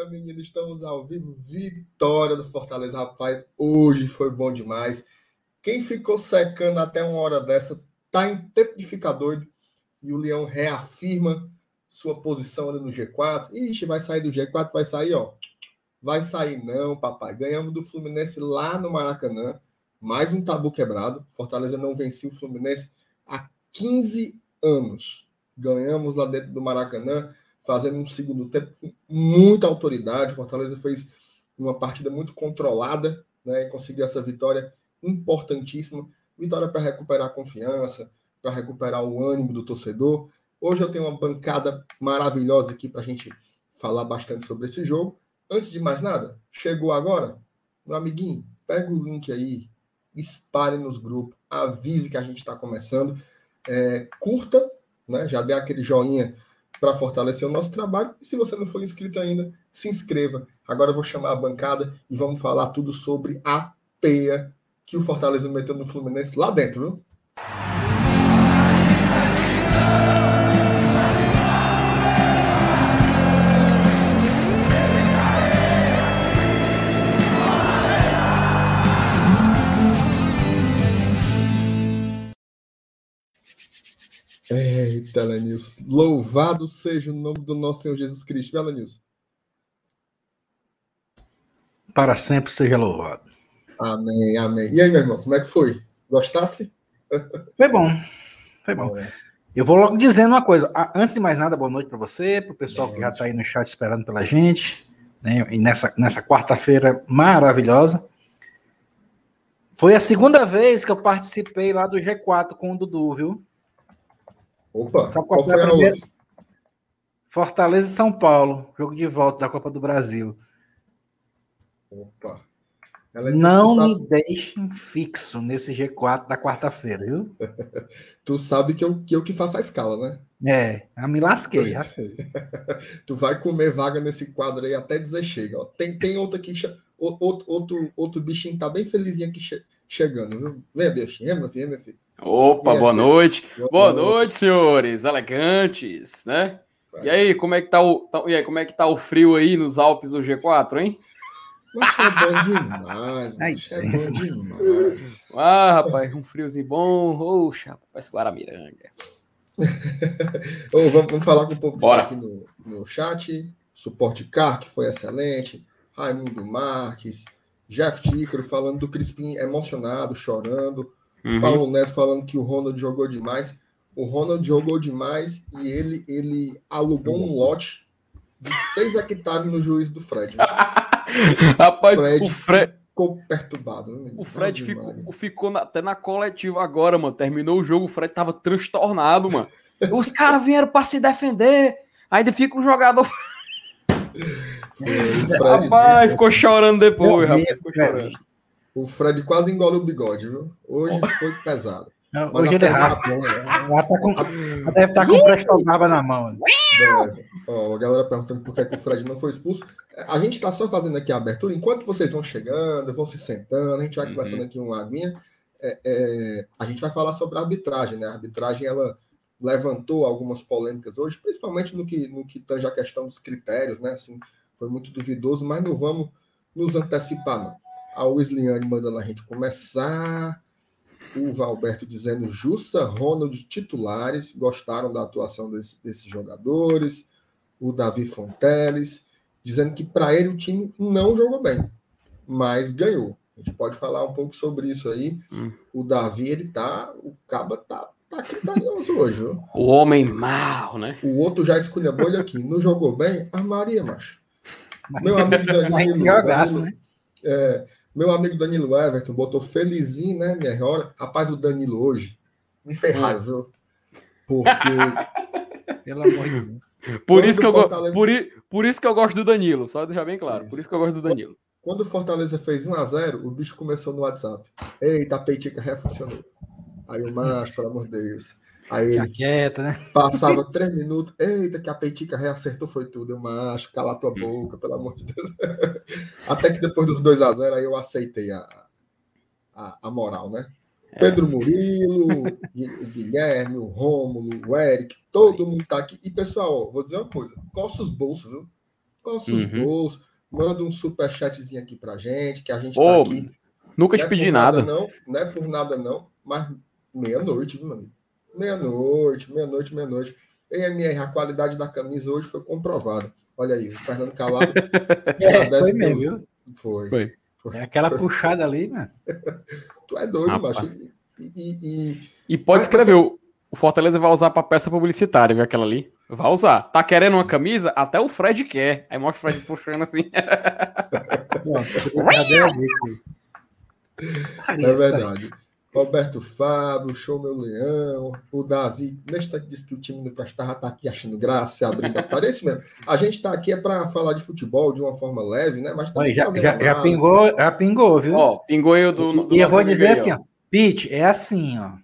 Eita, menino, estamos ao vivo. Vitória do Fortaleza, rapaz. Hoje foi bom demais. Quem ficou secando até uma hora dessa tá em tempo de ficar doido. E o Leão reafirma sua posição ali no G4. Ixi, vai sair do G4, vai sair, ó. Vai sair não, papai. Ganhamos do Fluminense lá no Maracanã. Mais um tabu quebrado. Fortaleza não vencia o Fluminense há 15 anos. Ganhamos lá dentro do Maracanã fazendo um segundo tempo com muita autoridade. Fortaleza fez uma partida muito controlada né, e conseguiu essa vitória importantíssima. Vitória para recuperar a confiança, para recuperar o ânimo do torcedor. Hoje eu tenho uma bancada maravilhosa aqui para a gente falar bastante sobre esse jogo. Antes de mais nada, chegou agora? Meu amiguinho, pega o link aí, espalhe nos grupos, avise que a gente está começando. É, curta, né? Já dê aquele joinha para fortalecer o nosso trabalho. E se você não for inscrito ainda, se inscreva. Agora eu vou chamar a bancada e vamos falar tudo sobre a peia que o Fortaleza meteu no Fluminense lá dentro, viu? Eita, Lenilson. Louvado seja o nome do nosso Senhor Jesus Cristo, viu, Lenilson? Para sempre seja louvado. Amém, amém. E aí, meu irmão, como é que foi? Gostasse? Foi bom. Foi bom. É. Eu vou logo dizendo uma coisa. Antes de mais nada, boa noite para você, para o pessoal boa que noite. já está aí no chat esperando pela gente. Né? E nessa, nessa quarta-feira maravilhosa. Foi a segunda vez que eu participei lá do G4 com o Dudu, viu? Opa, Sabe qual, foi a primeira? Fortaleza e São Paulo, jogo de volta da Copa do Brasil. Opa. Não me deixem fixo nesse G4 da quarta-feira, viu? tu sabe que eu, que eu que faço a escala, né? É, eu me lasquei, já sei. tu vai comer vaga nesse quadro aí até dizer chega. Ó. Tem, tem outro aqui, outro, outro, outro bichinho que tá bem felizinho aqui che chegando, viu? Vem, bichinho, meu filho, meu filho. Opa, boa noite. Boa, boa noite. noite, senhores, elegantes, né? Vai. E aí, como é que tá o, tá, e aí, como é que tá o frio aí nos Alpes do G4, hein? Mas é bom demais, mas é bom demais. Ah, rapaz, um friozinho bom. Oxa, parece Guaramiranga. oh, vamos, vamos, falar com o povo que tá aqui no, no chat. Suporte Car, que foi excelente. Raimundo Marques. Jeff Tícaro falando do Crispim emocionado, chorando. Uhum. Paulo Neto falando que o Ronald jogou demais. O Ronald jogou demais e ele, ele alugou um lote de 6 hectares no juiz do Fred. Rapaz, Fred o Fred ficou perturbado. Né? O Fred ficou, ficou na, até na coletiva agora, mano. Terminou o jogo, o Fred tava transtornado, mano. Os caras vieram para se defender. Ainda fica um jogador. rapaz, ficou chorando depois, rapaz. Ficou chorando. O Fred quase engoliu o bigode, viu? Hoje foi pesado. Não, hoje ele raspa. Né? Ela, tá com, ela deve estar tá com prestogaba na mão. Deve. Ó, a galera perguntando por que, que o Fred não foi expulso. A gente está só fazendo aqui a abertura. Enquanto vocês vão chegando, vão se sentando, a gente vai uhum. conversando aqui uma aguinha. É, é, a gente vai falar sobre a arbitragem, né? A arbitragem ela levantou algumas polêmicas hoje, principalmente no que, no que tange a questão dos critérios, né? Assim, foi muito duvidoso, mas não vamos nos antecipar, não. A Wisliane mandando a gente começar. O Valberto dizendo Jussa, Ronald titulares, gostaram da atuação desse, desses jogadores. O Davi Fonteles dizendo que para ele o time não jogou bem, mas ganhou. A gente pode falar um pouco sobre isso aí. Hum. O Davi, ele tá. O Caba tá, tá criterioso hoje, viu? O homem mal, né? O outro já escolheu a bolha aqui. Não jogou bem? Armaria, macho. Meu amigo Danilo. Danilo né? é, meu amigo Danilo Everton botou felizinho, né, minha hora. Rapaz, o Danilo hoje me ferrou, viu? Porque. Pelo amor de Deus. Por isso, que eu Fortaleza... por, por isso que eu gosto do Danilo, só deixar bem claro. Isso. Por isso que eu gosto do Danilo. Quando o Fortaleza fez 1x0, o bicho começou no WhatsApp. Eita, a peitica refuncionou. Aí o macho, pelo amor de Deus. Aí ele quieta, né? passava três minutos. Eita, que a peitica reacertou, foi tudo. Eu macho, cala tua boca, pelo amor de Deus. Até que depois dos 2 a 0 aí eu aceitei a, a, a moral, né? É. Pedro Murilo, o Guilherme, o Rômulo, o Eric, todo mundo tá aqui. E pessoal, vou dizer uma coisa: coça os bolsos, viu? Quais os uhum. gols? Manda um superchatzinho aqui pra gente, que a gente oh, tá aqui. Nunca te pedi nada. nada. Não, não é por nada, não, mas meia-noite, viu, meu amigo? Meia-noite, meia-noite, meia-noite. EMR, a qualidade da camisa hoje foi comprovada. Olha aí, o Fernando Calado. é, foi mesmo, viu? Foi. foi. foi. É aquela foi. puxada ali, mano. tu é doido, Rapaz. macho. E, e, e... e pode escrever, o, o Fortaleza vai usar para peça publicitária, viu aquela ali? Vai usar. Tá querendo uma camisa? Até o Fred quer. Aí mostra o Fred puxando assim. é verdade. Roberto Fábio, Show Meu Leão, o Davi, neste disse que o time do Prestava tá aqui achando graça, abrindo a parede mesmo. A gente está aqui é para falar de futebol de uma forma leve, né? Mas já, já, já, pingou, já pingou, viu? Ó, pingou eu do, do E eu vou dizer assim, ó. Pete, é assim, ó.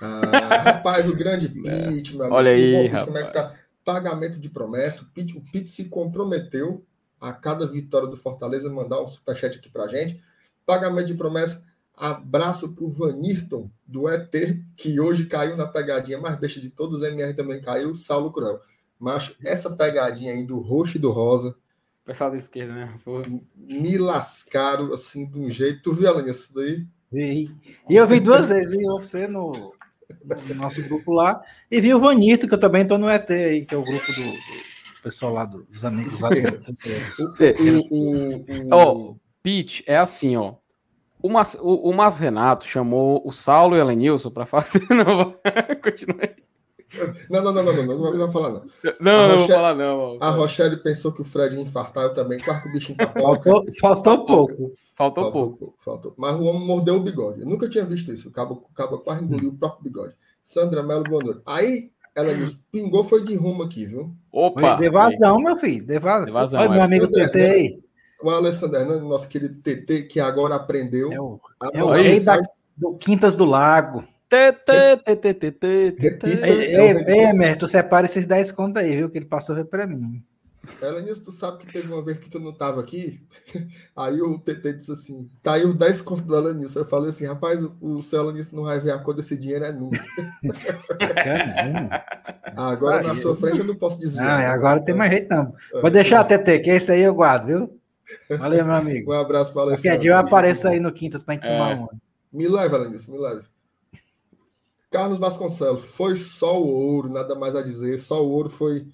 Ah, rapaz, o grande Pete, meu amigo. Olha aí, Pete, como é que tá? Pagamento de promessa. O Pete, o Pete se comprometeu a cada vitória do Fortaleza mandar um superchat aqui pra gente. Pagamento de promessa Abraço para o Vanirton, do ET, que hoje caiu na pegadinha mais besta de todos, os MR também caiu, Saulo Cruel. Mas essa pegadinha aí do roxo e do rosa. Pessoal da esquerda, né? Porra. Me lascaram assim de um jeito. Tu viu, Alan, isso daí? Vi. E eu vi duas vezes, vi você no, no, nosso grupo lá, e vi o Vanirton, que eu também estou no ET aí, que é o grupo do, do pessoal lá, dos amigos lá. Do... Ó, oh, Pete, é assim, ó o, Mas, o, o Mas Renato chamou o Saulo e o Elenilson para fazer. Continua aí. Não, não, não, não, não, não, não, não falar, não. Não, Rochelle, não vou falar, não. A Rochelle pensou que o Fred ia infartar, eu também. Claro que o bichinho tá Faltou, faltou pouco. Faltou, faltou pouco. pouco. Faltou. Mas o homem mordeu o bigode. Eu nunca tinha visto isso. O cabo, o cabo quase engoliu o próprio bigode. Sandra Melo, boa noite. Aí, ela nos pingou, foi de rumo aqui, viu? Opa! Foi de vazão, meu filho. De vazão. De vazão Olha, meu amigo TT aí o Alessandro Hernandes, nosso querido TT, que agora aprendeu. É o, é o rei da, do Quintas do Lago. TT, TT, TT, TT. Ei, Emer, tu separa esses 10 contas aí, viu? Que ele passou para mim. Elenius, tu sabe que teve uma vez que tu não tava aqui? Aí o TT disse assim: tá aí os 10 contos do Elenius. Eu falei assim: rapaz, o, o seu Elenius não vai ver a cor desse dinheiro, é nunca. agora na sua frente eu não posso dizer. Ah, agora tem mais jeito não. Vou deixar, TT, que esse aí eu guardo, viu? Valeu, meu amigo. Um abraço para você. Qualquer dia eu apareço aí no Quintas para gente é. tomar uma. Me leve, Alanis, me leve. Carlos Vasconcelos, foi só o ouro, nada mais a dizer. Só o ouro foi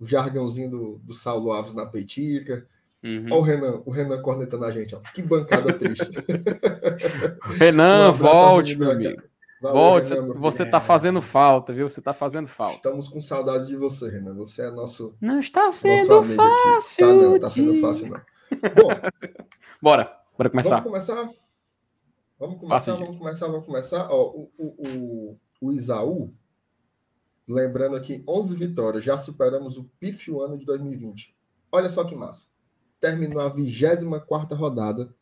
o jargãozinho do, do Saulo Alves na peitica. Uhum. Olha o Renan, o Renan cornetando a gente, ó. Que bancada triste. Renan, um volte, meu amigo. Valeu, volte, Renan, você está fazendo falta, viu? Você está fazendo falta. Estamos com saudades de você, Renan. Você é nosso. Não está sendo fácil. Tá, não, está sendo fácil, não. Bom, bora, bora começar. Vamos começar? Vamos começar, vamos começar, vamos começar. Ó, o, o, o, o Isaú, lembrando aqui, 11 vitórias, já superamos o pífio ano de 2020. Olha só que massa. Terminou a 24 rodada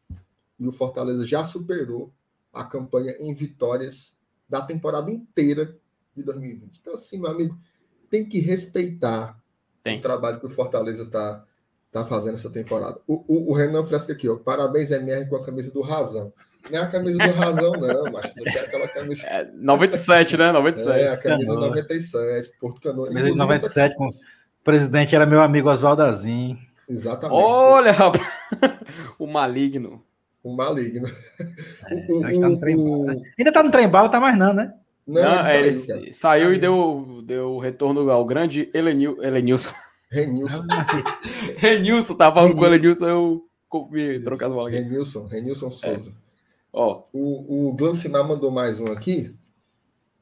e o Fortaleza já superou a campanha em vitórias da temporada inteira de 2020. Então, assim, meu amigo, tem que respeitar tem. o trabalho que o Fortaleza está tá fazendo essa temporada. O, o, o, Renan Fresca aqui, ó. Parabéns, MR, com a camisa do Razão. Não é a camisa do Razão, não, mas você quer aquela camisa. É, 97, né? 97. É, a camisa 97, Porto Canoa. Camisa de 97, essa... com... o presidente era meu amigo Oswaldo Azim. Exatamente. Olha, rapaz. o maligno. O maligno. É, o, o, tá no trem o... Ainda tá no trem bala, tá mais não, né? Não, não ele saiu, ele saiu e deu, deu retorno ao grande Elenil, Elenilson. Renilson. Renilson, tava falando com o Elenilson, eu me trocar do bola aqui. Renilson, Renilson Souza. É. Ó, o, o Glancinar mandou mais um aqui.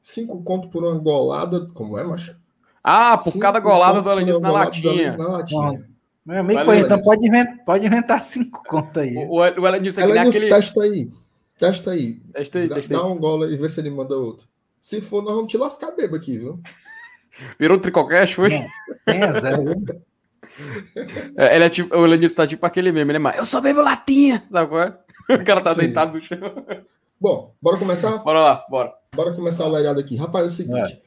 Cinco conto por uma golada. Como é, macho? Ah, por cinco cada golada do Elenilson na latinha. Na latinha. Meu amigo, Valeu, então pode inventar, pode inventar cinco contas aí. O, o Elenilson é Elenilson, aquele... testa aí. Testa aí. Testa aí, dá, testa dá um gol e vê se ele manda outro. Se for, nós vamos te lascar bebo aqui, viu? Virou um tricocast, foi? É, zero. É, ele é tipo, o Lenilson tá tipo aquele meme, né? Eu só bebo latinha, sabe qual é? O cara tá Sim. deitado no chão. Bom, bora começar? Bora lá, bora. Bora começar a leirada aqui. Rapaz, é o seguinte.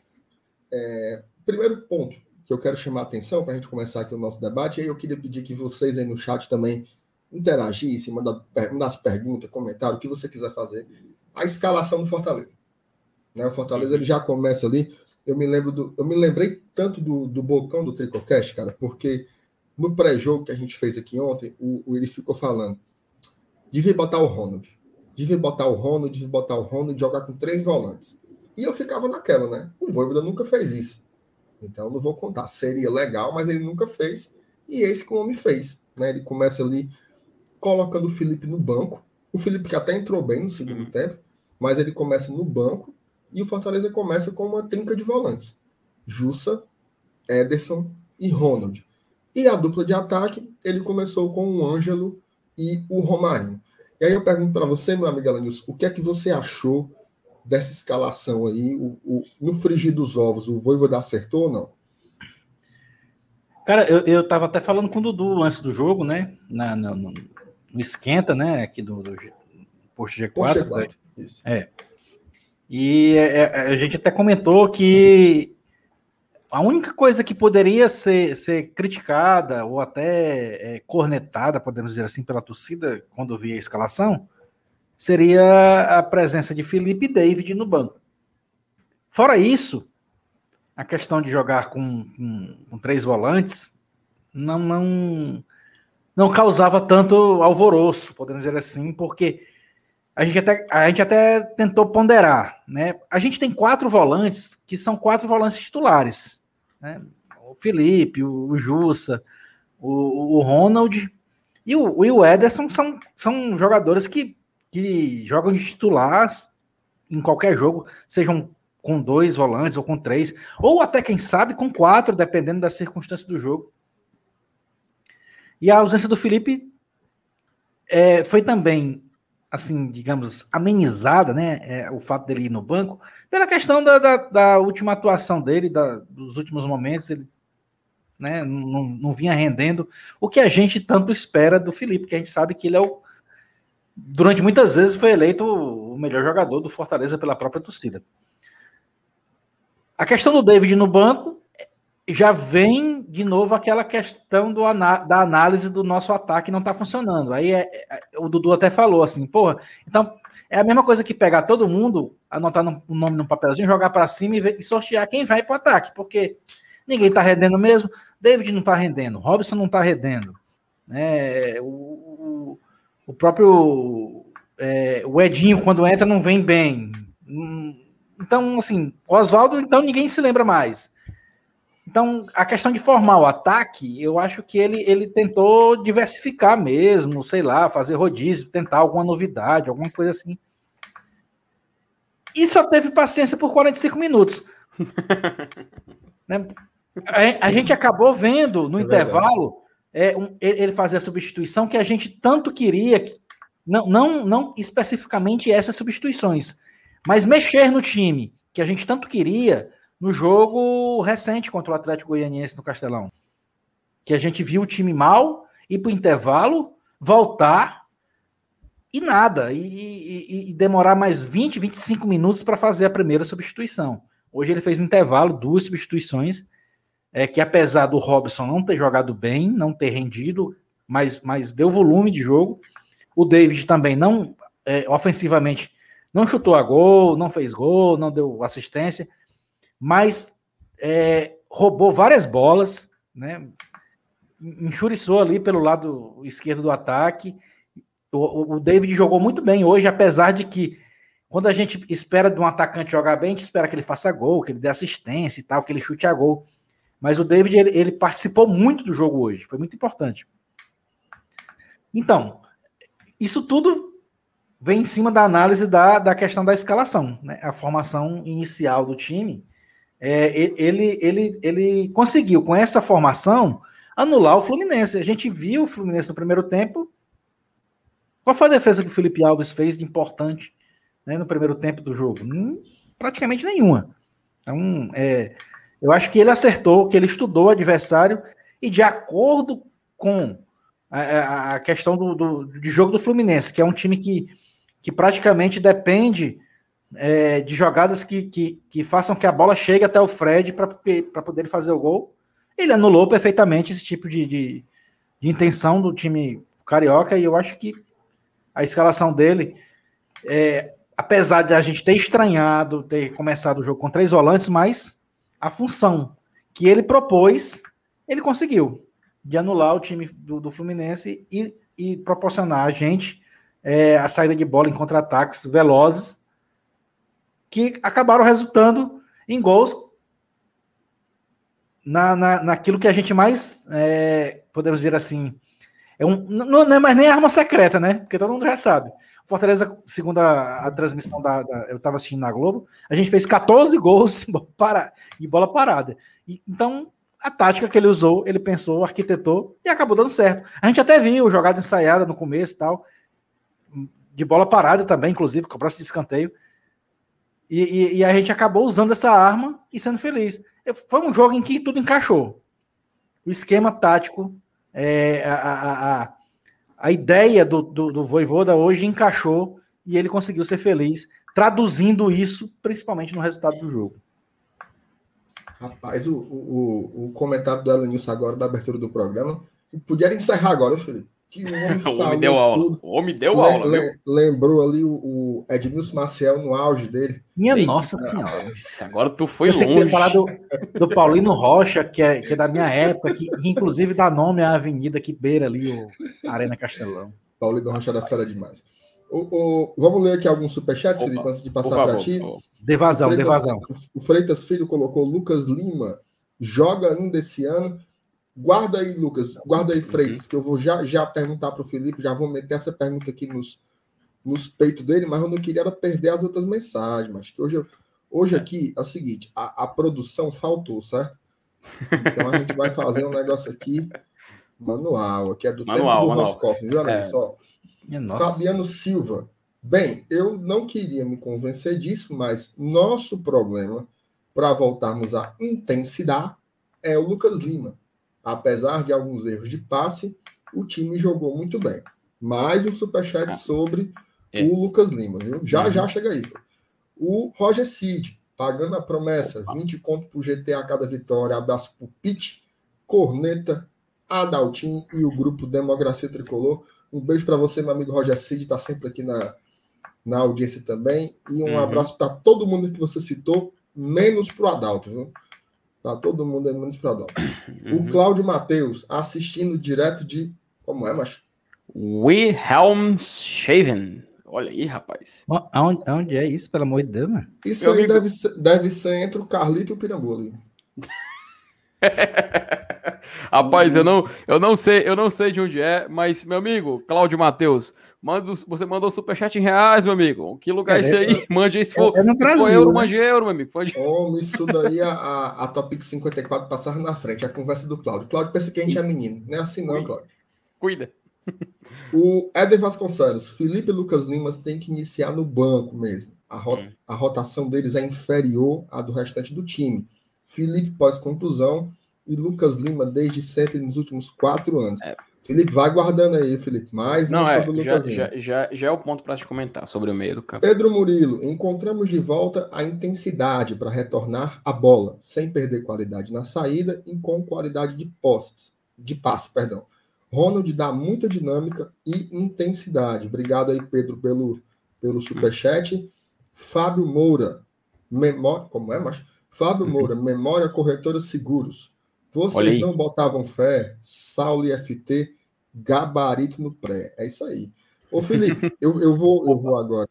É. É, primeiro ponto que eu quero chamar a atenção para a gente começar aqui o nosso debate, e aí eu queria pedir que vocês aí no chat também interagissem, mandar, as perguntas, comentários, o que você quiser fazer. A escalação do Fortaleza. Né? O Fortaleza ele já começa ali eu me lembro do, eu me lembrei tanto do, do Bocão do Tricocast, cara, porque no pré-jogo que a gente fez aqui ontem, o, o, ele ficou falando: devia botar o Ronald, devia botar o Ronald, devia botar o Ronald, jogar com três volantes. E eu ficava naquela, né? O Voivoda nunca fez isso. Então não vou contar. Seria legal, mas ele nunca fez. E esse que o homem fez. Né? Ele começa ali colocando o Felipe no banco. O Felipe que até entrou bem no segundo uhum. tempo, mas ele começa no banco e o Fortaleza começa com uma trinca de volantes. Jussa, Ederson e Ronald. E a dupla de ataque, ele começou com o Ângelo e o Romarinho. E aí eu pergunto para você, meu amigo Alanils, o que é que você achou dessa escalação aí? O, o, no frigir dos ovos, o Voivoda acertou ou não? Cara, eu, eu tava até falando com o Dudu antes do jogo, né? Na, no, no, no esquenta, né? Aqui do, do Posto G4. Posto G4 né? Isso. É. E é, é, a gente até comentou que a única coisa que poderia ser, ser criticada ou até é, cornetada, podemos dizer assim, pela torcida quando via a escalação, seria a presença de Felipe e David no banco. Fora isso, a questão de jogar com, com, com três volantes não, não, não causava tanto alvoroço, podemos dizer assim, porque a gente até, a gente até tentou ponderar, né? A gente tem quatro volantes que são quatro volantes titulares, né? O Felipe, o, Jussa, o, o Ronald e o, o Ederson são, são jogadores que, que jogam de titulares em qualquer jogo, sejam com dois volantes ou com três, ou até, quem sabe, com quatro, dependendo da circunstância do jogo. E a ausência do Felipe é, foi também assim, digamos, amenizada, né, é, o fato dele ir no banco, pela questão da, da, da última atuação dele, da, dos últimos momentos, ele né, não, não vinha rendendo o que a gente tanto espera do Felipe, que a gente sabe que ele é o, durante muitas vezes foi eleito o melhor jogador do Fortaleza pela própria torcida. A questão do David no banco já vem de novo aquela questão do, da análise do nosso ataque não está funcionando. Aí é, é, o Dudu até falou assim, porra, então é a mesma coisa que pegar todo mundo, anotar o um nome no papelzinho, jogar para cima e, ver, e, sortear quem vai para o ataque, porque ninguém está rendendo mesmo, David não está rendendo, Robson não está rendendo, né? O, o próprio é, o Edinho quando entra não vem bem. Hum, então, assim, Oswaldo, então ninguém se lembra mais. Então, a questão de formar o ataque, eu acho que ele, ele tentou diversificar mesmo, sei lá, fazer rodízio, tentar alguma novidade, alguma coisa assim. E só teve paciência por 45 minutos. né? a, a, gente acabou vendo no é intervalo é, um, ele fazer a substituição que a gente tanto queria, não, não, não especificamente essas substituições, mas mexer no time, que a gente tanto queria no jogo recente contra o Atlético Goianiense no Castelão. Que a gente viu o time mal, ir para o intervalo, voltar e nada. E, e, e, demorar mais 20, 25 minutos para fazer a primeira substituição. Hoje ele fez no intervalo duas substituições, é, que apesar do Robson não ter jogado bem, não ter rendido, mas, mas deu volume de jogo. O David também não, é, ofensivamente, não chutou a gol, não fez gol, não deu assistência mas é, roubou várias bolas, né? Enxuriçou ali pelo lado esquerdo do ataque. O, o, David jogou muito bem hoje, apesar de que quando a gente espera de um atacante jogar bem, a gente espera que ele faça gol, que ele dê assistência e tal, que ele chute a gol. Mas o David ele, ele participou muito do jogo hoje, foi muito importante. Então, isso tudo vem em cima da análise da, da questão da escalação, né? A formação inicial do time é, ele, ele, ele conseguiu, com essa formação, anular o Fluminense. A gente viu o Fluminense no primeiro tempo. Qual foi a defesa que o Felipe Alves fez de importante né, no primeiro tempo do jogo? Hum, praticamente nenhuma. Então, é, eu acho que ele acertou, que ele estudou o adversário e, de acordo com a, a questão do, do, de jogo do Fluminense, que é um time que, que praticamente depende é, de jogadas que, que, que, façam que a bola chegue até o Fred para poder fazer o gol. Ele anulou perfeitamente esse tipo de, de, de, intenção do time carioca e eu acho que a escalação dele, é, apesar de a gente ter estranhado, ter começado o jogo com três volantes, mas a função que ele propôs, ele conseguiu. de anular o time do, do Fluminense e, e, proporcionar a gente é, a saída de bola em contra-ataques velozes que acabaram resultando em gols na, na, naquilo que a gente mais, é, podemos dizer assim, é um, não, não, é mais nem arma secreta, né? Porque todo mundo já sabe. Fortaleza, segundo a, a transmissão da, da eu estava assistindo na Globo, a gente fez 14 gols de bola, para, de bola parada. E, então, a tática que ele usou, ele pensou, arquitetou e acabou dando certo. A gente até viu jogada ensaiada no começo e tal, de bola parada também, inclusive, com o próximo de escanteio. E, e, e, a gente acabou usando essa arma e sendo feliz. Foi um jogo em que tudo encaixou. O esquema tático, é, a, a, a, a, ideia do, do, do Voivoda hoje encaixou e ele conseguiu ser feliz, traduzindo isso principalmente no resultado do jogo. Rapaz, o, o, o comentário do Elenilson agora da abertura do programa, podia encerrar agora, Felipe. Que o homem, o homem deu aula. Tudo. O homem deu aula, le, Lembrou ali o, o Edmilson Maciel no auge dele. Minha Eita, nossa senhora. Agora tu foi Eu longe. falar do, do Paulino Rocha, que é, que é da minha época, que inclusive dá nome à avenida que beira ali o Arena Castelão. Paulino Rocha da fera demais. O, o, vamos ler aqui alguns superchats, Opa, Felipe, antes de passar para ti. De vazão, de vazão. O Freitas Filho colocou Lucas Lima, joga ainda esse ano. Guarda aí, Lucas, guarda aí, Freitas, uhum. que eu vou já, já perguntar para o Felipe, já vou meter essa pergunta aqui nos, nos peitos dele, mas eu não queria perder as outras mensagens. Mas que hoje, hoje é. aqui é o seguinte: a, a produção faltou, certo? Então a gente vai fazer um negócio aqui manual, que é do manual, tempo do Roscoff, viu, Olha é. só. Fabiano Silva. Bem, eu não queria me convencer disso, mas nosso problema para voltarmos à intensidade é o Lucas Lima. Apesar de alguns erros de passe, o time jogou muito bem. Mais um superchat ah. sobre é. o Lucas Lima, viu? Já, uhum. já chega aí. O Roger Cid, pagando a promessa, 20 conto pro GTA a cada vitória. Abraço pro Pete, Corneta, Adaltim e o grupo Democracia Tricolor. Um beijo para você, meu amigo Roger Cid, está sempre aqui na, na audiência também. E um uhum. abraço para todo mundo que você citou, menos para o Adalto, viu? Tá todo mundo o Adalto. Uhum. O Cláudio Matheus, assistindo direto de. Como é, macho? Wilhelmshaven. Olha aí, rapaz. Aonde, aonde é isso, pelo amor de Deus, mano? Isso Meu aí amigo... deve, ser, deve ser entre o Carlito e o Pirambu ali. Rapaz, eu não, eu não sei, eu não sei de onde é, mas meu amigo, Cláudio Matheus, manda, você mandou superchat em reais, meu amigo. Que lugar é, esse aí? Mande aí se for, é, é Brasil, for euro, né? mande euro, meu amigo. Pode... Homem, isso daí a, a, a Topic 54 passar na frente, a conversa do Cláudio. Cláudio pensa que a gente é menino. Não é assim não, Cláudio. Cuida. O Éder Vasconcelos, Felipe e Lucas Limas tem que iniciar no banco mesmo. A, rota, hum. a rotação deles é inferior à do restante do time. Felipe pós-contusão e Lucas Lima desde sempre nos últimos quatro anos. É. Felipe, vai guardando aí, Felipe. Mais Não, é, sobre o Lucas já. Já, já, já é o ponto para te comentar sobre o meio do campo. Pedro Murilo, encontramos de volta a intensidade para retornar a bola, sem perder qualidade na saída e com qualidade de posses, de passe, perdão. Ronald dá muita dinâmica e intensidade. Obrigado aí, Pedro, pelo, pelo superchat. Fábio Moura, memória, como é, macho? Fábio Moura, Memória Corretora Seguros. Vocês não botavam fé, Saulo e FT, gabarito no pré. É isso aí. Ô, Felipe, eu, eu, vou, eu vou agora.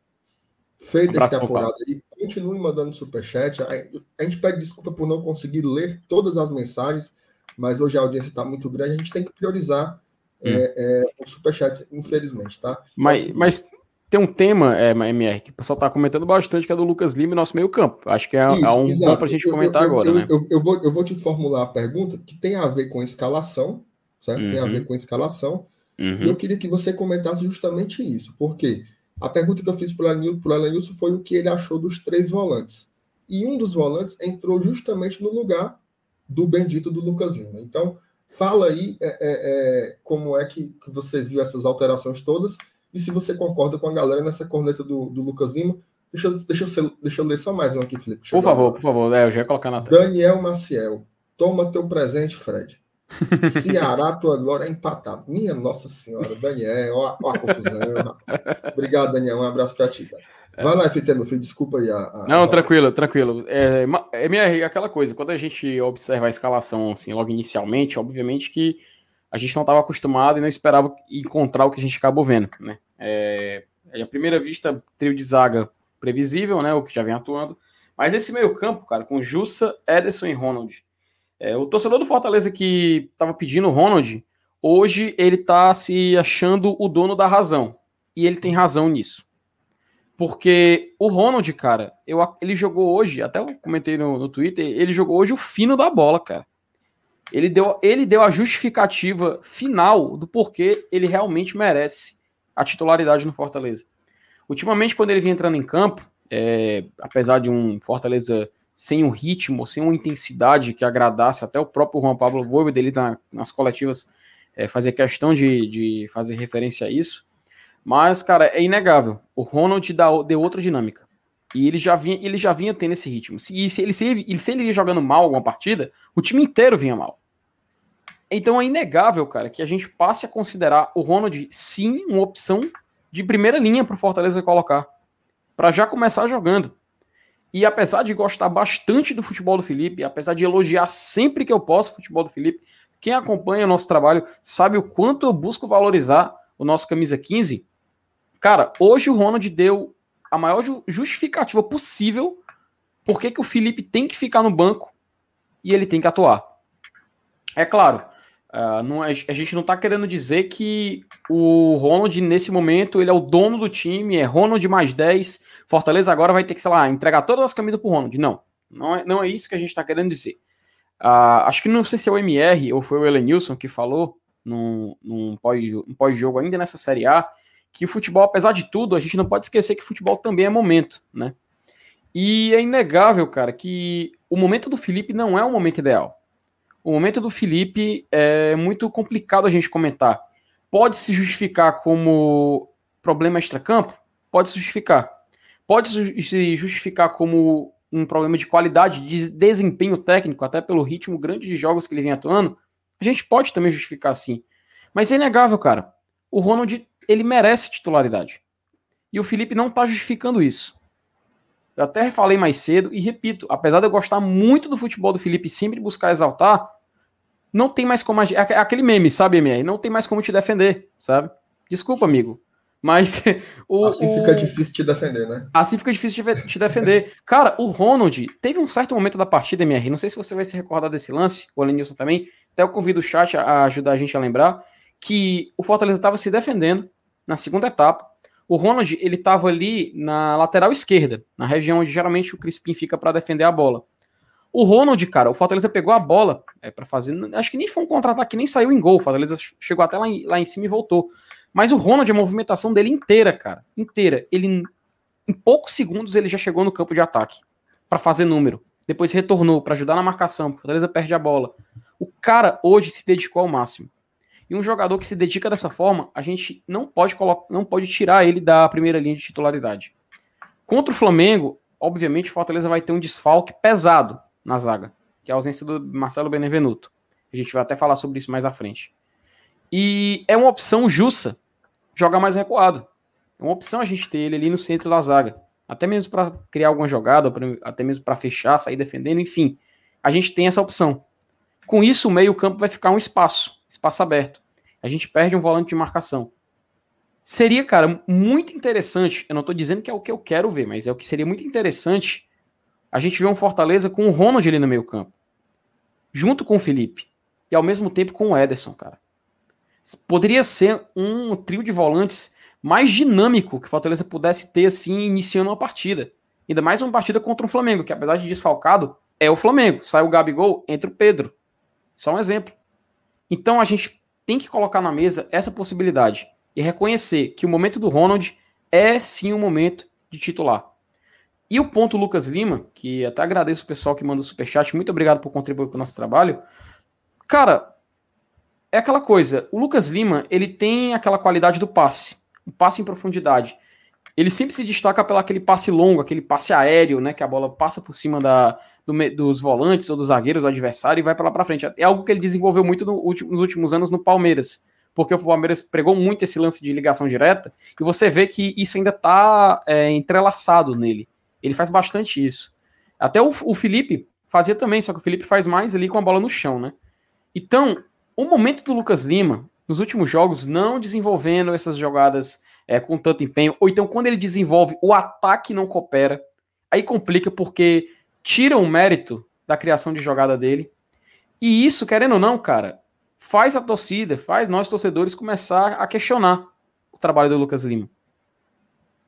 Feita essa apurada aí, continue mandando superchat. A, a gente pede desculpa por não conseguir ler todas as mensagens, mas hoje a audiência está muito grande, a gente tem que priorizar hum. é, é, os superchats, infelizmente, tá? Mas, mas tem um tema, é, MR, que o pessoal está comentando bastante, que é do Lucas Lima e nosso meio campo. Acho que é, Isso, é um exato. bom para a gente comentar eu, agora, eu, né? Eu, vou, eu vou te formular a pergunta que tem a ver com escalação, certo? Uhum. Tem a uhum. ver com escalação. Uhum. E eu queria que você comentasse justamente isso, porque a pergunta que eu fiz para o Elenilson foi o que ele achou dos três volantes. E um dos volantes entrou justamente no lugar do bendito do Lucas Lima. Então, fala aí é, é, é, como é que, que você viu essas alterações todas e se você concorda com a galera nessa corneta do, do Lucas Lima, deixa, deixa, eu, deixa eu ler só mais um aqui, Felipe. Por favor, por favor, é, eu já ia colocar na tela. Daniel Maciel, toma teu presente, Fred. Ceará, tua glória é empatar. Minha Nossa Senhora, Daniel, ó, ó a confusão. Obrigado, Daniel. Um abraço para ti, cara. Vai lá, FT, meu filho, desculpa aí. A, a... Não, tranquilo, tranquilo. É, é minha aquela coisa, quando a gente observa a escalação assim, logo inicialmente, obviamente que a gente não estava acostumado e não esperava encontrar o que a gente acabou vendo, né? É, é a primeira vista, trio de zaga previsível, né? O que já vem atuando. Mas esse meio-campo, cara, com Jussa, Ederson e Ronald. É, o torcedor do Fortaleza que estava pedindo o Ronald, hoje ele está se achando o dono da razão. E ele tem razão nisso. Porque o Ronald, cara, eu, ele jogou hoje, até eu comentei no, no Twitter, ele jogou hoje o fino da bola, cara. Ele deu, ele deu a justificativa final do porquê ele realmente merece a titularidade no Fortaleza. Ultimamente, quando ele vinha entrando em campo, é, apesar de um Fortaleza sem um ritmo, sem uma intensidade que agradasse até o próprio Juan Pablo Voivoda dele na, nas coletivas é, fazer questão de, de fazer referência a isso. Mas, cara, é inegável. O Ronald dá, deu outra dinâmica. E ele já vinha, ele já vinha tendo esse ritmo. E se ele, se ele, se ele ia jogando mal alguma partida, o time inteiro vinha mal. Então é inegável, cara, que a gente passe a considerar o Ronald sim uma opção de primeira linha para o Fortaleza colocar. Para já começar jogando. E apesar de gostar bastante do futebol do Felipe, apesar de elogiar sempre que eu posso o futebol do Felipe, quem acompanha o nosso trabalho sabe o quanto eu busco valorizar o nosso camisa 15. Cara, hoje o Ronald deu a maior justificativa possível por que o Felipe tem que ficar no banco e ele tem que atuar. É claro, Uh, não, é, a gente não está querendo dizer que o Ronald, nesse momento, ele é o dono do time, é Ronald mais 10, Fortaleza agora vai ter que, sei lá, entregar todas as camisas pro Ronald. Não, não é, não é isso que a gente está querendo dizer. Uh, acho que não sei se é o MR ou foi o Elenilson que falou num, num pós-jogo ainda nessa Série A, que o futebol, apesar de tudo, a gente não pode esquecer que o futebol também é momento, né? E é inegável, cara, que o momento do Felipe não é o momento ideal. O momento do Felipe é muito complicado a gente comentar. Pode se justificar como problema extracampo? Pode se justificar. Pode se justificar como um problema de qualidade, de desempenho técnico, até pelo ritmo grande de jogos que ele vem atuando. A gente pode também justificar assim. Mas é inegável, cara. O Ronald, ele merece titularidade. E o Felipe não tá justificando isso. Eu até falei mais cedo e repito, apesar de eu gostar muito do futebol do Felipe e sempre buscar exaltar, não tem mais como. É aquele meme, sabe, MR? Não tem mais como te defender, sabe? Desculpa, amigo. Mas. O, assim fica o... difícil te defender, né? Assim fica difícil te defender. Cara, o Ronald teve um certo momento da partida, MR. Não sei se você vai se recordar desse lance, o Alenilson também. Até eu convido o chat a ajudar a gente a lembrar que o Fortaleza estava se defendendo na segunda etapa. O Ronald, ele estava ali na lateral esquerda, na região onde geralmente o Crispim fica para defender a bola. O Ronald, cara, o Fortaleza pegou a bola é, para fazer. Acho que nem foi um contra-ataque, nem saiu em gol. O Fortaleza chegou até lá em, lá em cima e voltou. Mas o Ronald, a movimentação dele inteira, cara, inteira. Ele, em poucos segundos, ele já chegou no campo de ataque para fazer número. Depois retornou para ajudar na marcação. O Fortaleza perde a bola. O cara hoje se dedicou ao máximo. E um jogador que se dedica dessa forma, a gente não pode colocar, não pode tirar ele da primeira linha de titularidade. Contra o Flamengo, obviamente, o Fortaleza vai ter um desfalque pesado na zaga, que é a ausência do Marcelo Benevenuto. A gente vai até falar sobre isso mais à frente. E é uma opção justa jogar mais recuado. É uma opção a gente ter ele ali no centro da zaga. Até mesmo para criar alguma jogada, até mesmo para fechar, sair defendendo, enfim. A gente tem essa opção. Com isso, o meio-campo vai ficar um espaço, espaço aberto. A gente perde um volante de marcação. Seria, cara, muito interessante. Eu não estou dizendo que é o que eu quero ver, mas é o que seria muito interessante a gente vê um Fortaleza com o Ronald ali no meio campo, junto com o Felipe, e ao mesmo tempo com o Ederson, cara. Poderia ser um trio de volantes mais dinâmico que o Fortaleza pudesse ter, assim, iniciando uma partida. Ainda mais uma partida contra o Flamengo, que apesar de desfalcado, é o Flamengo. Sai o Gabigol, entra o Pedro. Só um exemplo. Então a gente tem que colocar na mesa essa possibilidade e reconhecer que o momento do Ronald é sim o um momento de titular. E o ponto Lucas Lima, que até agradeço o pessoal que manda o superchat, muito obrigado por contribuir com o nosso trabalho. Cara, é aquela coisa, o Lucas Lima, ele tem aquela qualidade do passe, o passe em profundidade. Ele sempre se destaca pelo aquele passe longo, aquele passe aéreo, né, que a bola passa por cima da, do, dos volantes ou dos zagueiros do adversário e vai para lá para frente. É algo que ele desenvolveu muito no, nos últimos anos no Palmeiras, porque o Palmeiras pregou muito esse lance de ligação direta e você vê que isso ainda está é, entrelaçado nele. Ele faz bastante isso. Até o, o Felipe fazia também, só que o Felipe faz mais ali com a bola no chão, né? Então, o momento do Lucas Lima, nos últimos jogos, não desenvolvendo essas jogadas é, com tanto empenho, ou então quando ele desenvolve, o ataque não coopera, aí complica porque tira o mérito da criação de jogada dele. E isso, querendo ou não, cara, faz a torcida, faz nós torcedores começar a questionar o trabalho do Lucas Lima.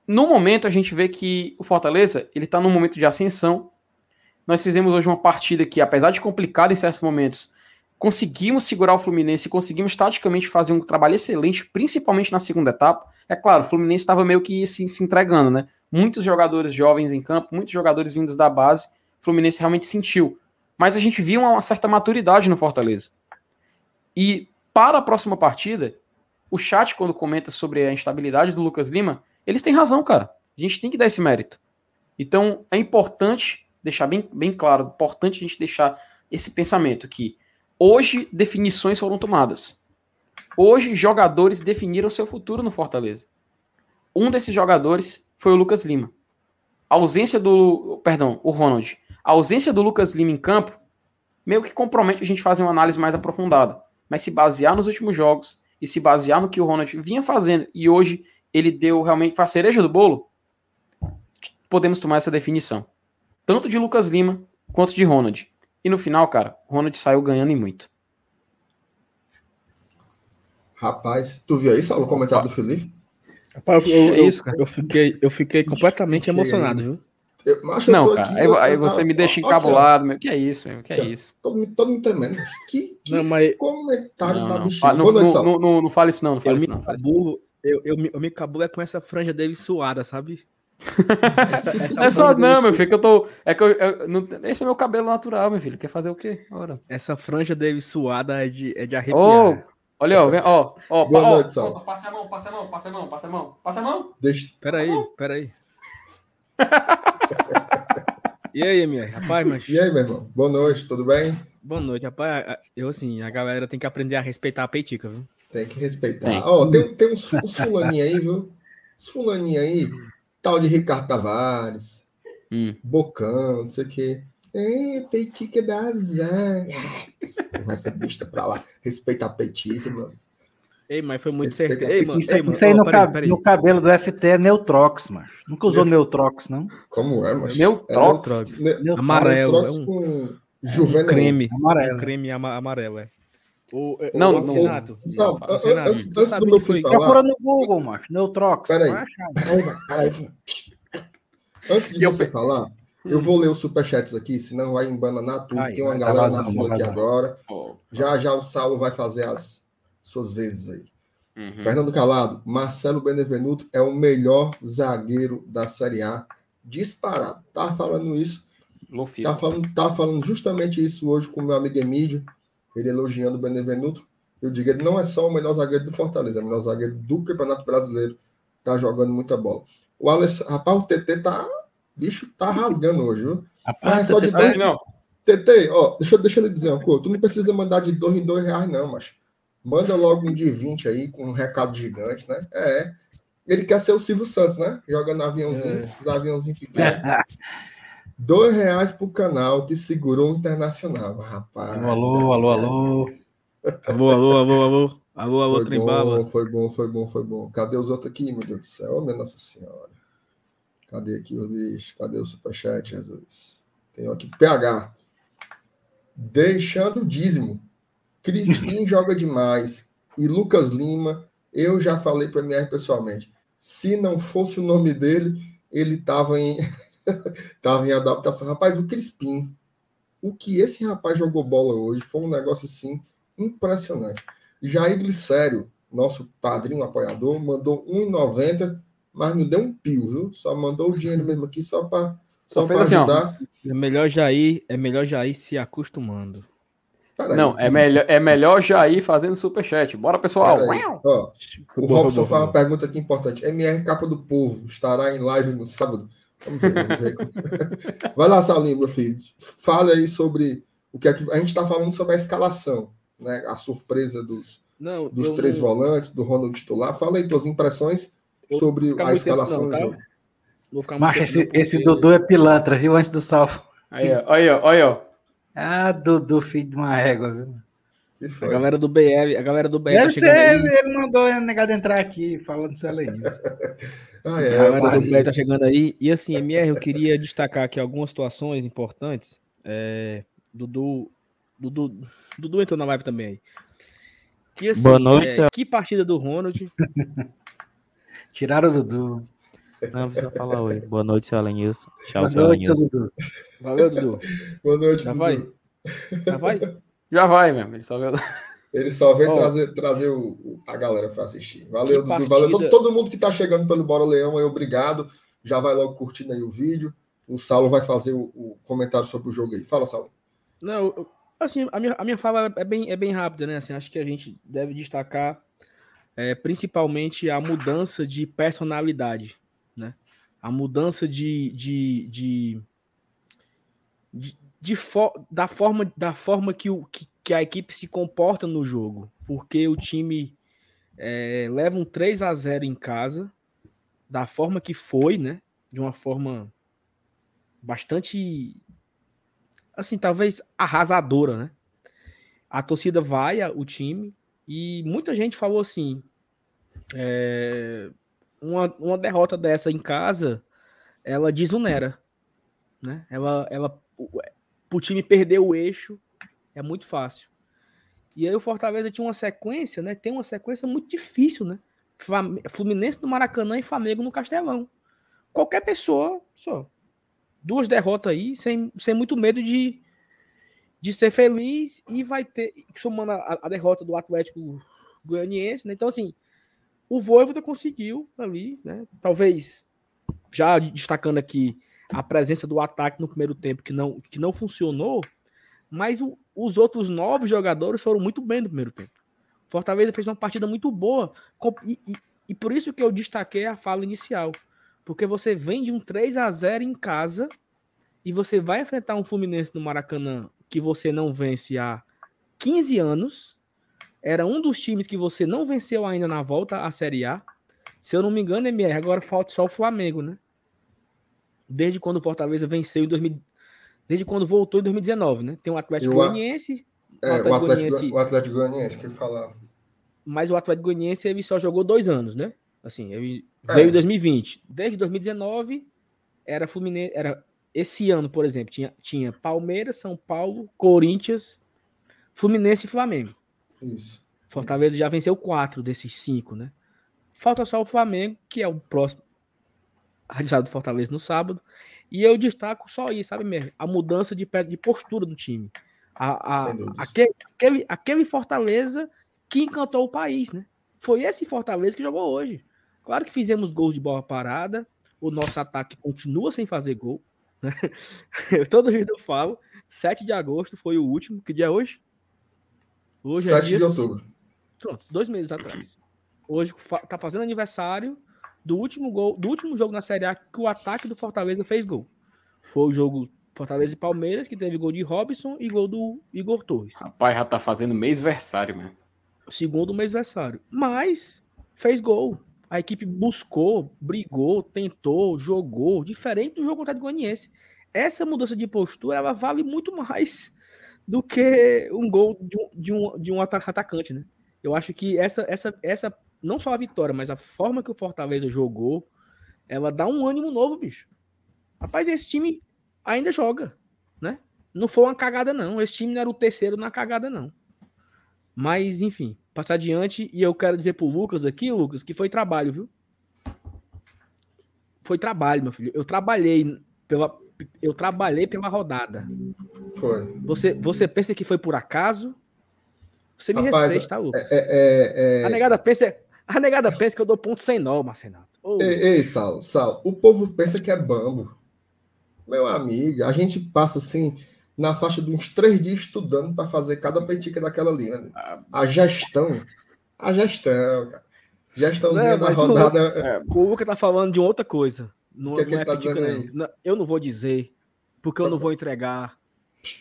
No momento a gente vê que o Fortaleza, ele tá num momento de ascensão. Nós fizemos hoje uma partida que, apesar de complicada em certos momentos, conseguimos segurar o Fluminense, conseguimos taticamente fazer um trabalho excelente, principalmente na segunda etapa. É claro, o Fluminense estava meio que se, se, entregando, né? Muitos jogadores jovens em campo, muitos jogadores vindos da base, o Fluminense realmente sentiu. Mas a gente viu uma certa maturidade no Fortaleza. E para a próxima partida, o chat, quando comenta sobre a instabilidade do Lucas Lima, eles têm razão, cara. A gente tem que dar esse mérito. Então, é importante deixar bem, bem claro, importante a gente deixar esse pensamento que Hoje, definições foram tomadas. Hoje, jogadores definiram seu futuro no Fortaleza. Um desses jogadores foi o Lucas Lima. A ausência do. Perdão, o Ronald. A ausência do Lucas Lima em campo meio que compromete a gente fazer uma análise mais aprofundada. Mas se basear nos últimos jogos e se basear no que o Ronald vinha fazendo e hoje ele deu realmente a cereja do bolo, podemos tomar essa definição. Tanto de Lucas Lima quanto de Ronald. E no final, cara, o Ronald saiu ganhando e muito. Rapaz, tu viu aí, Saulo, o comentário do Felipe? Rapaz, eu, é isso, cara. Eu fiquei, eu fiquei completamente emocionado, viu? Eu, macho, não, cara, aqui, aí, aí você me deixa encabulado, meu. Que é isso, meu? Que é isso? Todo, todo mundo tremendo. Que, que não, mas... comentário não, da bichinha. Não, não, não, não, não fale isso, não. Não fale isso, não. Eu, eu, eu, eu me cabulo é com essa franja dele suada, sabe? essa, essa é só, não, meu filho, que eu tô. É que eu, eu não, esse é meu cabelo natural, meu filho. Quer fazer o quê? Ora. Essa franja dele suada é de, é de arrepiar. Oh, olha, ó, vem, ó, ó, Boa ó, noite, ó, passa a mão, passa a mão, passa a mão, passa a mão, passa a mão. Deixa. Peraí, peraí. e aí, minha rapaz, mas. E aí, meu irmão? Boa noite, tudo bem? Boa noite, rapaz. Eu, assim, a galera tem que aprender a respeitar a peitica, viu? Tem que respeitar. Ó, tem, tem uns, uns fulaninhos aí, viu? Uns fulaninhos aí Tal de Ricardo Tavares, hum. Bocão, não sei o quê. É, Peitica da azar. Vai ser besta pra lá. Respeita a Peitica, mano. Ei, mas foi muito certo. Ei, mano, isso, ei, mano. isso aí oh, no, peraí, peraí. no, cabelo do FT é Neutrox, mano. Nunca usou Neutrox, não? Como é, mano? Neutrox. É Neutrox. Amarelo. Neutrox é um... com juvenil. Creme. Amarelo. Creme amarelo, é. O, não, o, não, Renato. Não, Renato, antes, antes do meu filho falar... Procura no Google, macho. Neutrox. Peraí. Peraí. Antes de você falar, eu vou ler os superchats aqui, senão vai embananar tudo. Ai, Tem uma tá galera vazando, na fila aqui agora. Oh, já já o Saulo vai fazer as suas vezes aí. Uhum. Fernando Calado, Marcelo Benevenuto é o melhor zagueiro da Série A. Disparado. Tá falando isso. Tá falando, tá falando justamente isso hoje com o meu amigo Emílio ele elogiando o Benevenuto. Eu digo, ele não é só o melhor zagueiro do Fortaleza, é o melhor zagueiro do Campeonato Brasileiro. Tá jogando muita bola. O Alex, rapaz, o TT tá. Bicho, tá rasgando hoje, viu? Rapaz, é só de dois. Não. TT, ó, deixa, deixa eu lhe dizer uma coisa. Tu não precisa mandar de dois em dois reais, não, mas manda logo um de 20 aí com um recado gigante, né? É. Ele quer ser o Silvio Santos, né? Jogando aviãozinho, é. os aviãozinhos pequenos. Dois reais pro canal que segurou o internacional, rapaz. Alô, alô, alô. Alô, alô, alô, alô. Alô, alô, foi bom, foi bom, foi bom, foi bom. Cadê os outros aqui, meu Deus do céu? Oh, minha Nossa Senhora. Cadê aqui o bicho? Cadê o superchat, Jesus? Tem aqui, PH. Deixando o dízimo. Crispim joga demais. E Lucas Lima, eu já falei para MR pessoalmente. Se não fosse o nome dele, ele tava em Tava em adaptação. Rapaz, o Crispim, o que esse rapaz jogou bola hoje foi um negócio assim impressionante. Jair Glicério, nosso padrinho apoiador, mandou 1,90, mas não deu um pio, viu? Só mandou o dinheiro mesmo aqui só para só, só assim, ajudar. é melhor já ir, é melhor já ir se acostumando. Não, é melhor, é melhor já ir fazendo superchat. Bora, pessoal. Ó, o Robson faz uma pergunta aqui importante. MR Capa do Povo estará em live no sábado. Vamos ver, vamos ver. Vai lá, Salim, meu filho. Fala aí sobre o que é que. A gente está falando sobre a escalação, né? A surpresa dos, não, dos três não... volantes, do Ronald titular. Fala aí tuas impressões sobre a escalação tempo, não, do jogo. Mas esse, esse Dudu é pilantra, viu? Antes do salvo. Aí, ó, aí, ó, aí, ó. Ah, Dudu, filho de uma égua, viu? A galera do BL, a galera do BL. Deve tá ser, ele, ele mandou a negada entrar aqui falando isso. ah, é, a galera do BL tá chegando aí. E assim, MR, eu queria destacar aqui algumas situações importantes. É, Dudu, Dudu, Dudu entrou na live também aí. Que, assim, Boa noite. É, que partida do Ronald. Tiraram o Dudu. Não precisa falar oi. Boa noite, seu Alenilson. Tchau, Boa seu noite, seu Dudu. Valeu, Dudu. Boa noite, Já Dudu. vai? Já vai? Já vai mesmo. Ele só veio, ele só veio oh. trazer, trazer o, a galera para assistir. Valeu, Dudu. Valeu todo, todo mundo que está chegando pelo Bora Leão aí, obrigado. Já vai logo curtindo aí o vídeo. O Saulo vai fazer o, o comentário sobre o jogo aí. Fala, Saulo. Não, assim, a minha, a minha fala é bem, é bem rápida, né? Assim, acho que a gente deve destacar é, principalmente a mudança de personalidade, né? A mudança de, de, de, de, de for, da forma, da forma que, o, que, que, a equipe se comporta no jogo, porque o time é, leva um 3 a 0 em casa, da forma que foi, né? De uma forma bastante assim, talvez arrasadora, né? A torcida vai o time e muita gente falou assim: é, uma, uma derrota dessa em casa, ela desunera, né? Ela, ela, o time perder o eixo é muito fácil. E aí o Fortaleza tinha uma sequência, né? Tem uma sequência muito difícil, né? Fluminense no Maracanã e Flamengo no Castelão. Qualquer pessoa, só duas derrotas aí, sem, sem muito medo de, de ser feliz e vai ter, somando a, a derrota do Atlético Goianiense, né? Então, assim, o Voivoda conseguiu ali, né? Talvez, já destacando aqui a presença do ataque no primeiro tempo que não, que não funcionou, mas o, os outros nove jogadores foram muito bem no primeiro tempo. Fortaleza fez uma partida muito boa e, e, e por isso que eu destaquei a fala inicial. Porque você vem de um 3 a 0 em casa e você vai enfrentar um Fluminense no Maracanã que você não vence há 15 anos. Era um dos times que você não venceu ainda na volta à Série A. Se eu não me engano, MR, agora falta só o Flamengo, né? Desde quando o Fortaleza venceu em 2000, desde quando voltou em 2019, né? Tem o Atlético Goianiense. É, o Atlético, Goianiense, o Atlético Goianiense que falar. Mas o Atlético Goianiense ele só jogou dois anos, né? Assim, ele é. veio em 2020. Desde 2019 era Fluminense, era esse ano, por exemplo, tinha, tinha Palmeiras, São Paulo, Corinthians, Fluminense e Flamengo. Isso. Fortaleza isso. já venceu quatro desses cinco, né? Falta só o Flamengo, que é o próximo realizado do Fortaleza no sábado. E eu destaco só isso, sabe mesmo? A mudança de, de postura do time. A, a, aquele, aquele, aquele Fortaleza que encantou o país, né? Foi esse Fortaleza que jogou hoje. Claro que fizemos gols de bola parada, o nosso ataque continua sem fazer gol. Né? Todo jeito eu falo. 7 de agosto foi o último. Que dia é hoje? Hoje 7 é dia... de outubro. Pronto, dois meses atrás. Hoje tá fazendo aniversário do último gol, do último jogo na Série A que o ataque do Fortaleza fez gol. Foi o jogo Fortaleza e Palmeiras, que teve gol de Robson e gol do Igor Torres. Rapaz, já tá fazendo mês-versário, mano. Segundo mês-versário. Mas fez gol. A equipe buscou, brigou, tentou, jogou, diferente do jogo contra o Goianiense. Essa mudança de postura ela vale muito mais do que um gol de um, de um, de um atacante, né? Eu acho que essa, essa, essa, não só a vitória, mas a forma que o Fortaleza jogou, ela dá um ânimo novo, bicho. Rapaz, esse time ainda joga, né? Não foi uma cagada, não. Esse time não era o terceiro na cagada, não. Mas, enfim, passar adiante. E eu quero dizer pro Lucas aqui, Lucas, que foi trabalho, viu? Foi trabalho, meu filho. Eu trabalhei pela, eu trabalhei pela rodada. Foi. Você, você pensa que foi por acaso? Você me Rapaz, respeita, tá, Lucas? É, é, é... A negada pensa, a negada pensa que eu dou ponto sem nó, Marcenato. Oh. Ei, ei, Sal, Sal, o povo pensa que é bambo. Meu amigo, a gente passa assim na faixa de uns três dias estudando para fazer cada petica daquela linha. Né? A gestão, a gestão, cara. Gestãozinha da rodada. O, é, o Luca tá falando de outra coisa. Não, que é, que não é tá petica, não. Eu não vou dizer, porque eu não vou entregar.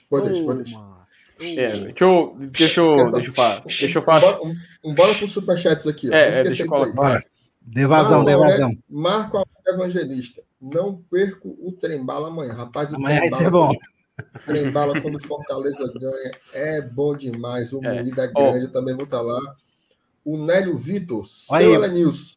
Pode deixar, pode deixar. É, deixa eu, deixa eu, deixa eu falar. Deixa eu falar. Bora pro superchats aqui. É, é deixa eu falar. Devasão, devasão. Marco Evangelista. Não perco o trem bala amanhã. Rapaz, o amanhã vai ser bom. Tem bala quando Fortaleza ganha. É bom demais. O é. Moída é grande, oh. também vou estar lá. O Nélio Vitor, seu Elenils.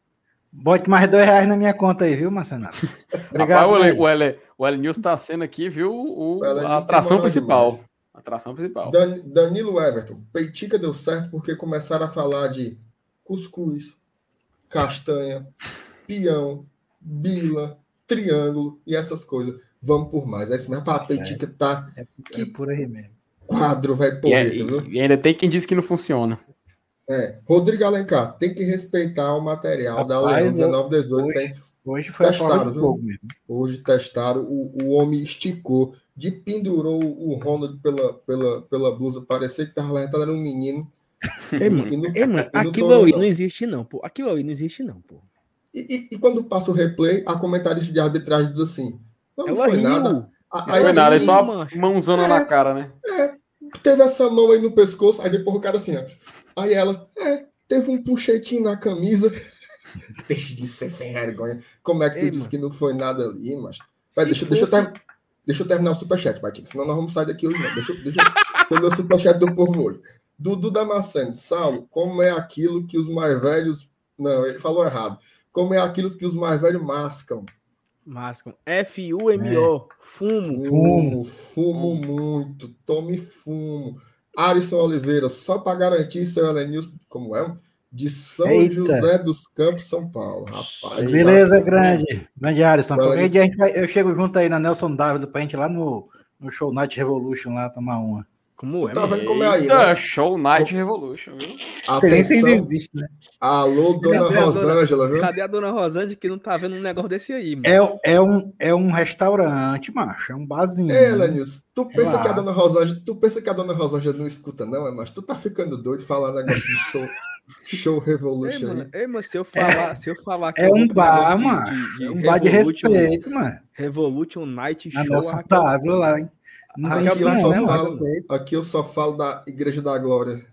Bote mais dois reais na minha conta aí, viu, Marcenato? Obrigado. Rapaz, o, L, o, L, News está sendo aqui, viu, o, a atração principal. Atração principal. Dan, Danilo Everton. Peitica deu certo porque começaram a falar de cuscuz, castanha, peão, bila, triângulo e essas coisas. Vamos por mais. É isso mesmo. A Peitica tá. É, é por aí mesmo. Quadro vai por é, e, e ainda tem quem diz que não funciona. É, Rodrigo Alencar, tem que respeitar o material Rapaz, da Leão 1918. Hoje, tem, hoje foi testado, fogo mesmo. Hoje testaram, o, o homem esticou, de pendurou o Ronald pela, pela, pela blusa, parecia que estava levantando, era um menino. Ei, mano, no, mano aquilo ali não existe não, pô. Aquilo ali não existe não, pô. E, e, e, quando passa o replay, a comentarista de arbitragem diz assim, não, não foi nada. Não foi nada, é só uma mãozona é, na cara, né? É, teve essa mão aí no pescoço, aí depois o cara assim, ó. Aí ela, é, teve um puxetinho na camisa. Deixa de ser sem vergonha. Como é que tu disse que não foi nada ali, mas. Vai, deixa, fosse... deixa, eu ter... deixa eu terminar o superchat, Batinho, senão nós vamos sair daqui hoje. Não. Deixa, deixa eu o superchat do povo hoje. Dudu Damasceno, Saulo, como é aquilo que os mais velhos. Não, ele falou errado. Como é aquilo que os mais velhos mascam? Mascam. F-U-M-O. É. Fumo. Fumo, fumo muito. Tome fumo. Arisson Oliveira, só para garantir seu Elenilson, como é? De São Eita. José dos Campos, São Paulo. Rapaz. Beleza, grande. Grande Arisson. Qualquer dia a gente vai, eu chego junto aí na Nelson Dávila para a gente ir lá no, no Show Night Revolution lá tomar uma. Como tu é? Tá vendo como é aí, né? Show Night Revolution, viu? Atenção. Você nem existe, né? Alô, dona Cadê Rosângela, viu? Cadê a dona Rosângela que não tá vendo um negócio desse aí, mano? É, é, um, é um restaurante, macho, é um barzinho. É, Lenilson, tu pensa é que a dona Rosângela, tu pensa que a dona Rosângela não escuta, não, é, mas tu tá ficando doido falando negócio de show. Show Revolution. Ei, mano, ei, mas se eu falar, é, se eu falar que é um bar, mano. De, de, é um bar de respeito, mano. Revolution Night Show. A nossa Távila lá, hein? Aqui, eu só né, falo, aqui eu só falo da Igreja da Glória.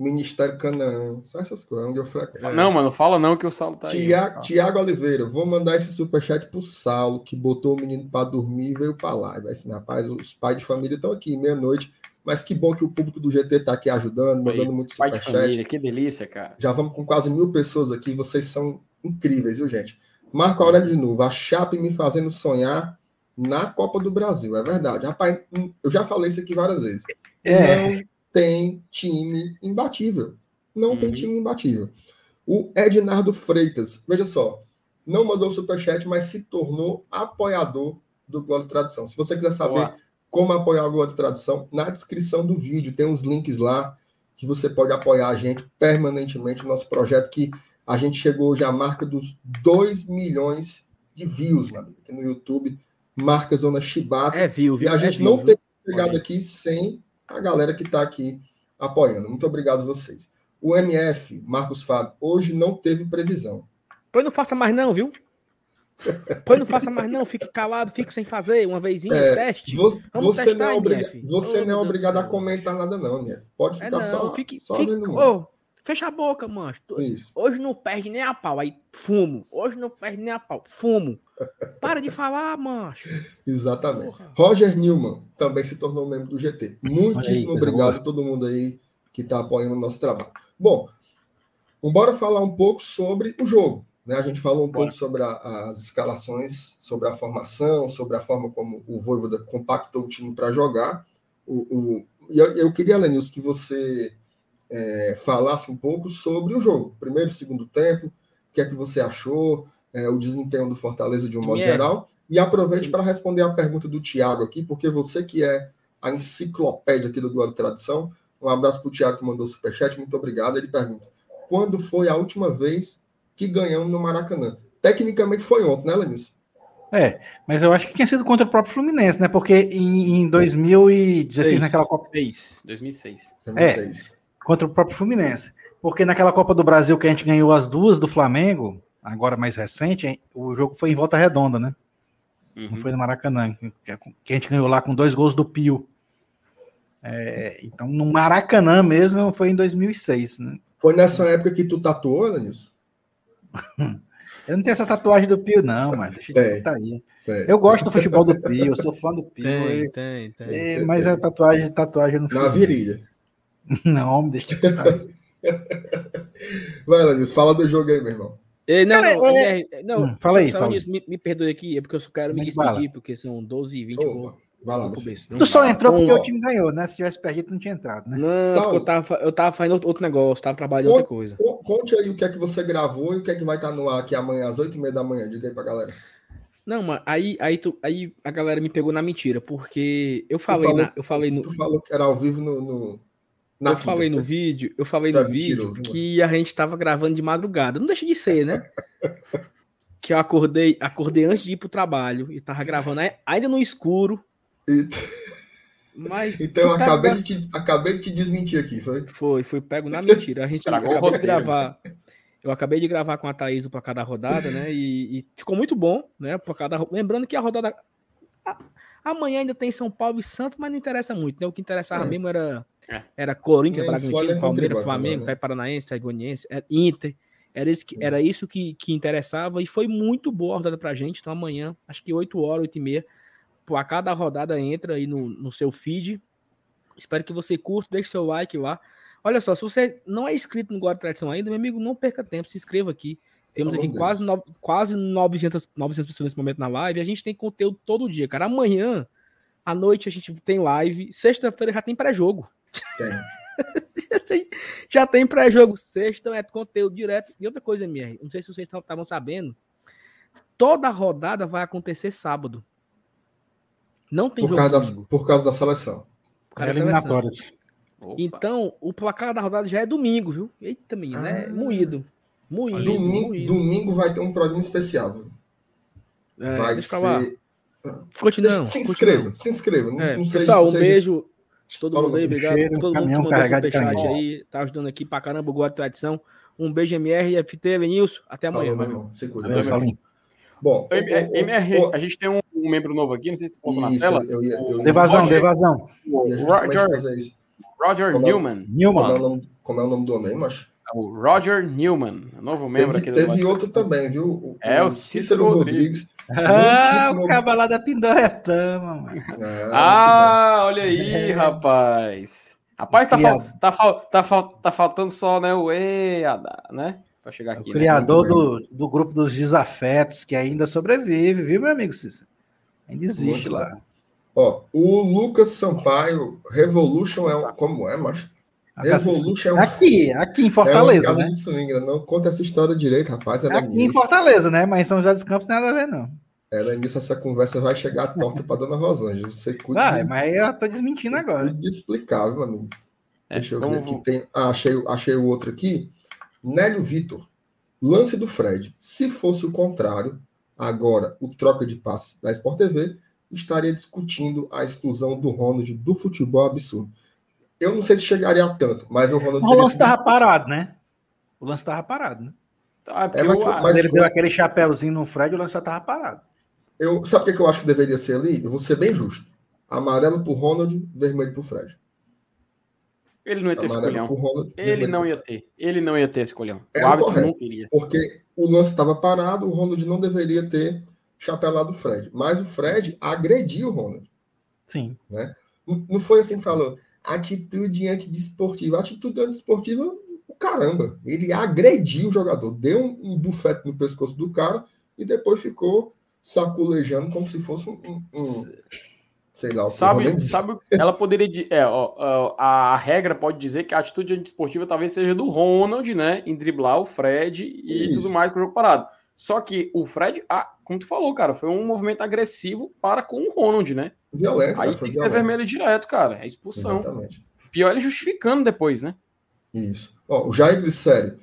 Ministério Canaã. Só essas coisas, onde eu fracasso. Não, mano, fala não que o Saulo tá Tiago, aí. Tiago Oliveira, vou mandar esse superchat pro Saulo, que botou o menino para dormir e veio para lá. Vai assim, rapaz, os pais de família estão aqui, meia-noite. Mas que bom que o público do GT tá aqui ajudando, mandando muito superchat. Que delícia, cara. Já vamos com quase mil pessoas aqui. Vocês são incríveis, viu, gente? Marco Aurélio de novo. A Chape me fazendo sonhar na Copa do Brasil. É verdade. Rapaz, hum, eu já falei isso aqui várias vezes. É. Não tem time imbatível. Não uhum. tem time imbatível. O Ednardo Freitas, veja só, não mandou superchat, mas se tornou apoiador do Glória e Tradição. Se você quiser saber Boa. Como apoiar o Glória e Tradição, na descrição do vídeo tem uns links lá que você pode apoiar a gente permanentemente, o nosso projeto que a gente chegou já à marca dos 2 milhões de views mano, aqui no YouTube marca Zona Chibata. É, viu, viu? E a gente é, não tem chegado aqui sem a galera que está aqui apoiando. Muito obrigado vocês. O MF, Marcos Fábio, hoje não teve previsão. Pois não faça mais não, viu? Pois não faça mais não, fique calado, fique sem fazer, uma vezinha, é, teste. Você, não é, obriga você oh, não é obrigado a comentar nada não, MF. Pode é ficar é, não, só, fique, só fique. Oh, Fecha a boca, mancho. Isso. Hoje não perde nem a pau. Aí, fumo. Hoje não perde nem a pau. Fumo. Para de falar, mancho. Exatamente. Porra. Roger Newman também se tornou membro do GT. Muitíssimo aí, obrigado a todo mundo aí que está apoiando o nosso trabalho. Bom, bora falar um pouco sobre o jogo. Né? A gente falou um Bora. pouco sobre a, as escalações, sobre a formação, sobre a forma como o Voivoda compactou o time para jogar. O, o, eu, eu queria, Lenilson, que você é, falasse um pouco sobre o jogo. Primeiro, segundo tempo, o que é que você achou, é, o desempenho do Fortaleza de um modo geral. E aproveite para responder a pergunta do Tiago aqui, porque você que é a enciclopédia aqui do Glória e Tradição, um abraço para o Tiago que mandou o superchat, muito obrigado. Ele pergunta: quando foi a última vez que ganhamos no Maracanã? Tecnicamente foi ontem, né, Lenis? É, mas eu acho que tinha sido contra o próprio Fluminense, né? Porque em, em 2016, Seis. naquela Copa. 2006. 2006. É, contra o próprio Fluminense. Porque naquela Copa do Brasil que a gente ganhou as duas do Flamengo, agora mais recente, o jogo foi em volta redonda, né? Uhum. Não foi no Maracanã, que a gente ganhou lá com dois gols do Pio. É, então, no Maracanã mesmo foi em 2006, né? Foi nessa época que tu tatuou, Anilson? Eu não tenho essa tatuagem do Pio, não, mas deixa eu tá aí. Tem. Eu gosto do futebol do Pio, eu sou fã do Pio. Tem, e, tem, tem. E, mas a tatuagem, tatuagem no Na virilha. Não, deixa eu Vai, Lanis, fala do jogo aí, meu irmão. É, não, Cara, não, é... é não, hum, fala aí, fala. me, me perdoe aqui, é porque eu só quero me despedir, porque são 12 e 20 Opa, Vai lá, Tu só entrou porque o time ganhou, né? Se tivesse perdido, não tinha entrado, né? Não, eu tava, eu tava fazendo outro negócio, tava trabalhando outra coisa. Conte aí o que é que você gravou e o que é que vai estar no ar aqui amanhã, às 8 e meia da manhã. Diga aí pra galera. Não, mas aí, aí, tu, aí a galera me pegou na mentira, porque eu falei, falou, na, eu falei no. Tu falou que era ao vivo no. no eu falei no vídeo, eu falei no vídeo que a gente tava gravando de madrugada. Não deixa de ser, né? que eu acordei, acordei antes de ir pro trabalho e tava gravando ainda no escuro. E... Mas então eu acabei, de te, acabei de te desmentir aqui, foi? Foi, foi pego na mentira. A gente acabou de gravar. Eu acabei de gravar com a Thaís para cada rodada, né? E, e, ficou muito bom, né? Por cada lembrando que a rodada a, amanhã ainda tem São Paulo e Santos, mas não interessa muito, né? O que interessava é. mesmo era é. era Corinthians, Bragantino, Palmeiras, Flamengo, né? Paranaense, Goianiense, é, Inter. Era isso, que, era isso que, que interessava e foi muito boa a rodada pra gente. Então amanhã, acho que 8 horas, 8 e meia, a cada rodada entra aí no, no seu feed. Espero que você curta, deixe seu like lá. Olha só, se você não é inscrito no Guarda Tradição ainda, meu amigo, não perca tempo, se inscreva aqui. Temos aqui quase, no, quase 900, 900 pessoas nesse momento na live. A gente tem conteúdo todo dia, cara. Amanhã, à noite, a gente tem live. Sexta-feira já tem pré-jogo. já tem pré-jogo. Sexta é conteúdo direto. E outra coisa, MR, não sei se vocês estavam sabendo. Toda rodada vai acontecer sábado. Não tem por jogo. Causa da, por causa da seleção. Por causa da eliminatórias. Então, o placar da rodada já é domingo, viu? Eita, menina, né? ah, é moído. Moído domingo, moído. domingo vai ter um programa especial. Viu? É, vai ser. Continua. Se inscreva, se inscreva. Não, é, não sei, pessoal, um beijo. Todo mundo aí, obrigado. Cheiro, todo mundo que mandou superchat aí. Tá ajudando aqui pra caramba o Guarda Tradição. Um beijo, MR, FT, Venilson. Até amanhã. Falou, meu irmão. Se cuida. Bom, MR, a gente tem um, um, membro novo aqui, não sei se você colocou na tela. Eu ia, eu ia, devasão, Roger, devasão. Roger, Roger como Newman. Newman. Como é, o nome, como é o nome do homem, macho? É o Roger Newman, novo membro teve, aqui do Teve outro também, viu? O, é o Cícero, Cícero Rodrigues. Rodrigues. Ah, o cabalá da Pindoretama, mano. Ah, ah olha aí, rapaz. Rapaz, tá, fal tá, fal tá, fal tá faltando só, né, o EADA, né? Pra chegar aqui. O né? criador do, do grupo dos desafetos, que ainda sobrevive, viu, meu amigo Cícero? Ainda existe Muito lá. Ó, o Lucas Sampaio, Revolution é um, como é, macho? Revolution é um, aqui, aqui em Fortaleza, é um né? Swing, né? Não conta essa história direito, rapaz. É aqui em Fortaleza, né? Mas em São José dos Campos nada a ver, não. Ela nisso essa conversa vai chegar torta para dona Rosângela. Você cuida. Ah, de... mas eu tô desmentindo agora. De explicar, meu amigo. É, Deixa eu ver aqui. Tem... Ah, achei, achei o outro aqui. Nélio Vitor. Lance do Fred. Se fosse o contrário, agora o troca de passe da Sport TV estaria discutindo a exclusão do Ronald do futebol absurdo. Eu não sei se chegaria a tanto, mas o Ronald. O lance estava parado, né? O lance estava parado, né? Tá, é, mas, mas ele foi... deu aquele chapéuzinho no Fred, o lance já estava parado. Eu, sabe o que eu acho que deveria ser ali? Eu vou ser bem justo. Amarelo pro Ronald, vermelho pro Fred. Ele não ia ter esse colhão. Ronald, ele não ia ter. Ele não ia ter esse colhão. É o árbitro não queria. Porque o lance estava parado, o Ronald não deveria ter chapelado o Fred. Mas o Fred agrediu o Ronald. Sim. Né? Não foi assim que falou. Atitude antidesportiva. Atitude antidesportiva, o caramba. Ele agrediu o jogador. Deu um, um bufete no pescoço do cara e depois ficou saculejando como se fosse um, um sei lá. Sabe, sabe ela poderia. É, ó, a, a, regra pode dizer que a atitude antidesportiva talvez seja do Ronald, né? Em driblar o Fred e Isso. tudo mais com o jogo parado. Só que o Fred, ah, como tu falou, cara, foi um movimento agressivo para com o Ronald, né? Violento. Aí tem que ser vermelho direto, cara. É expulsão. Exatamente. Pior ele justificando depois, né? Isso. Ó, o Jair Glicério,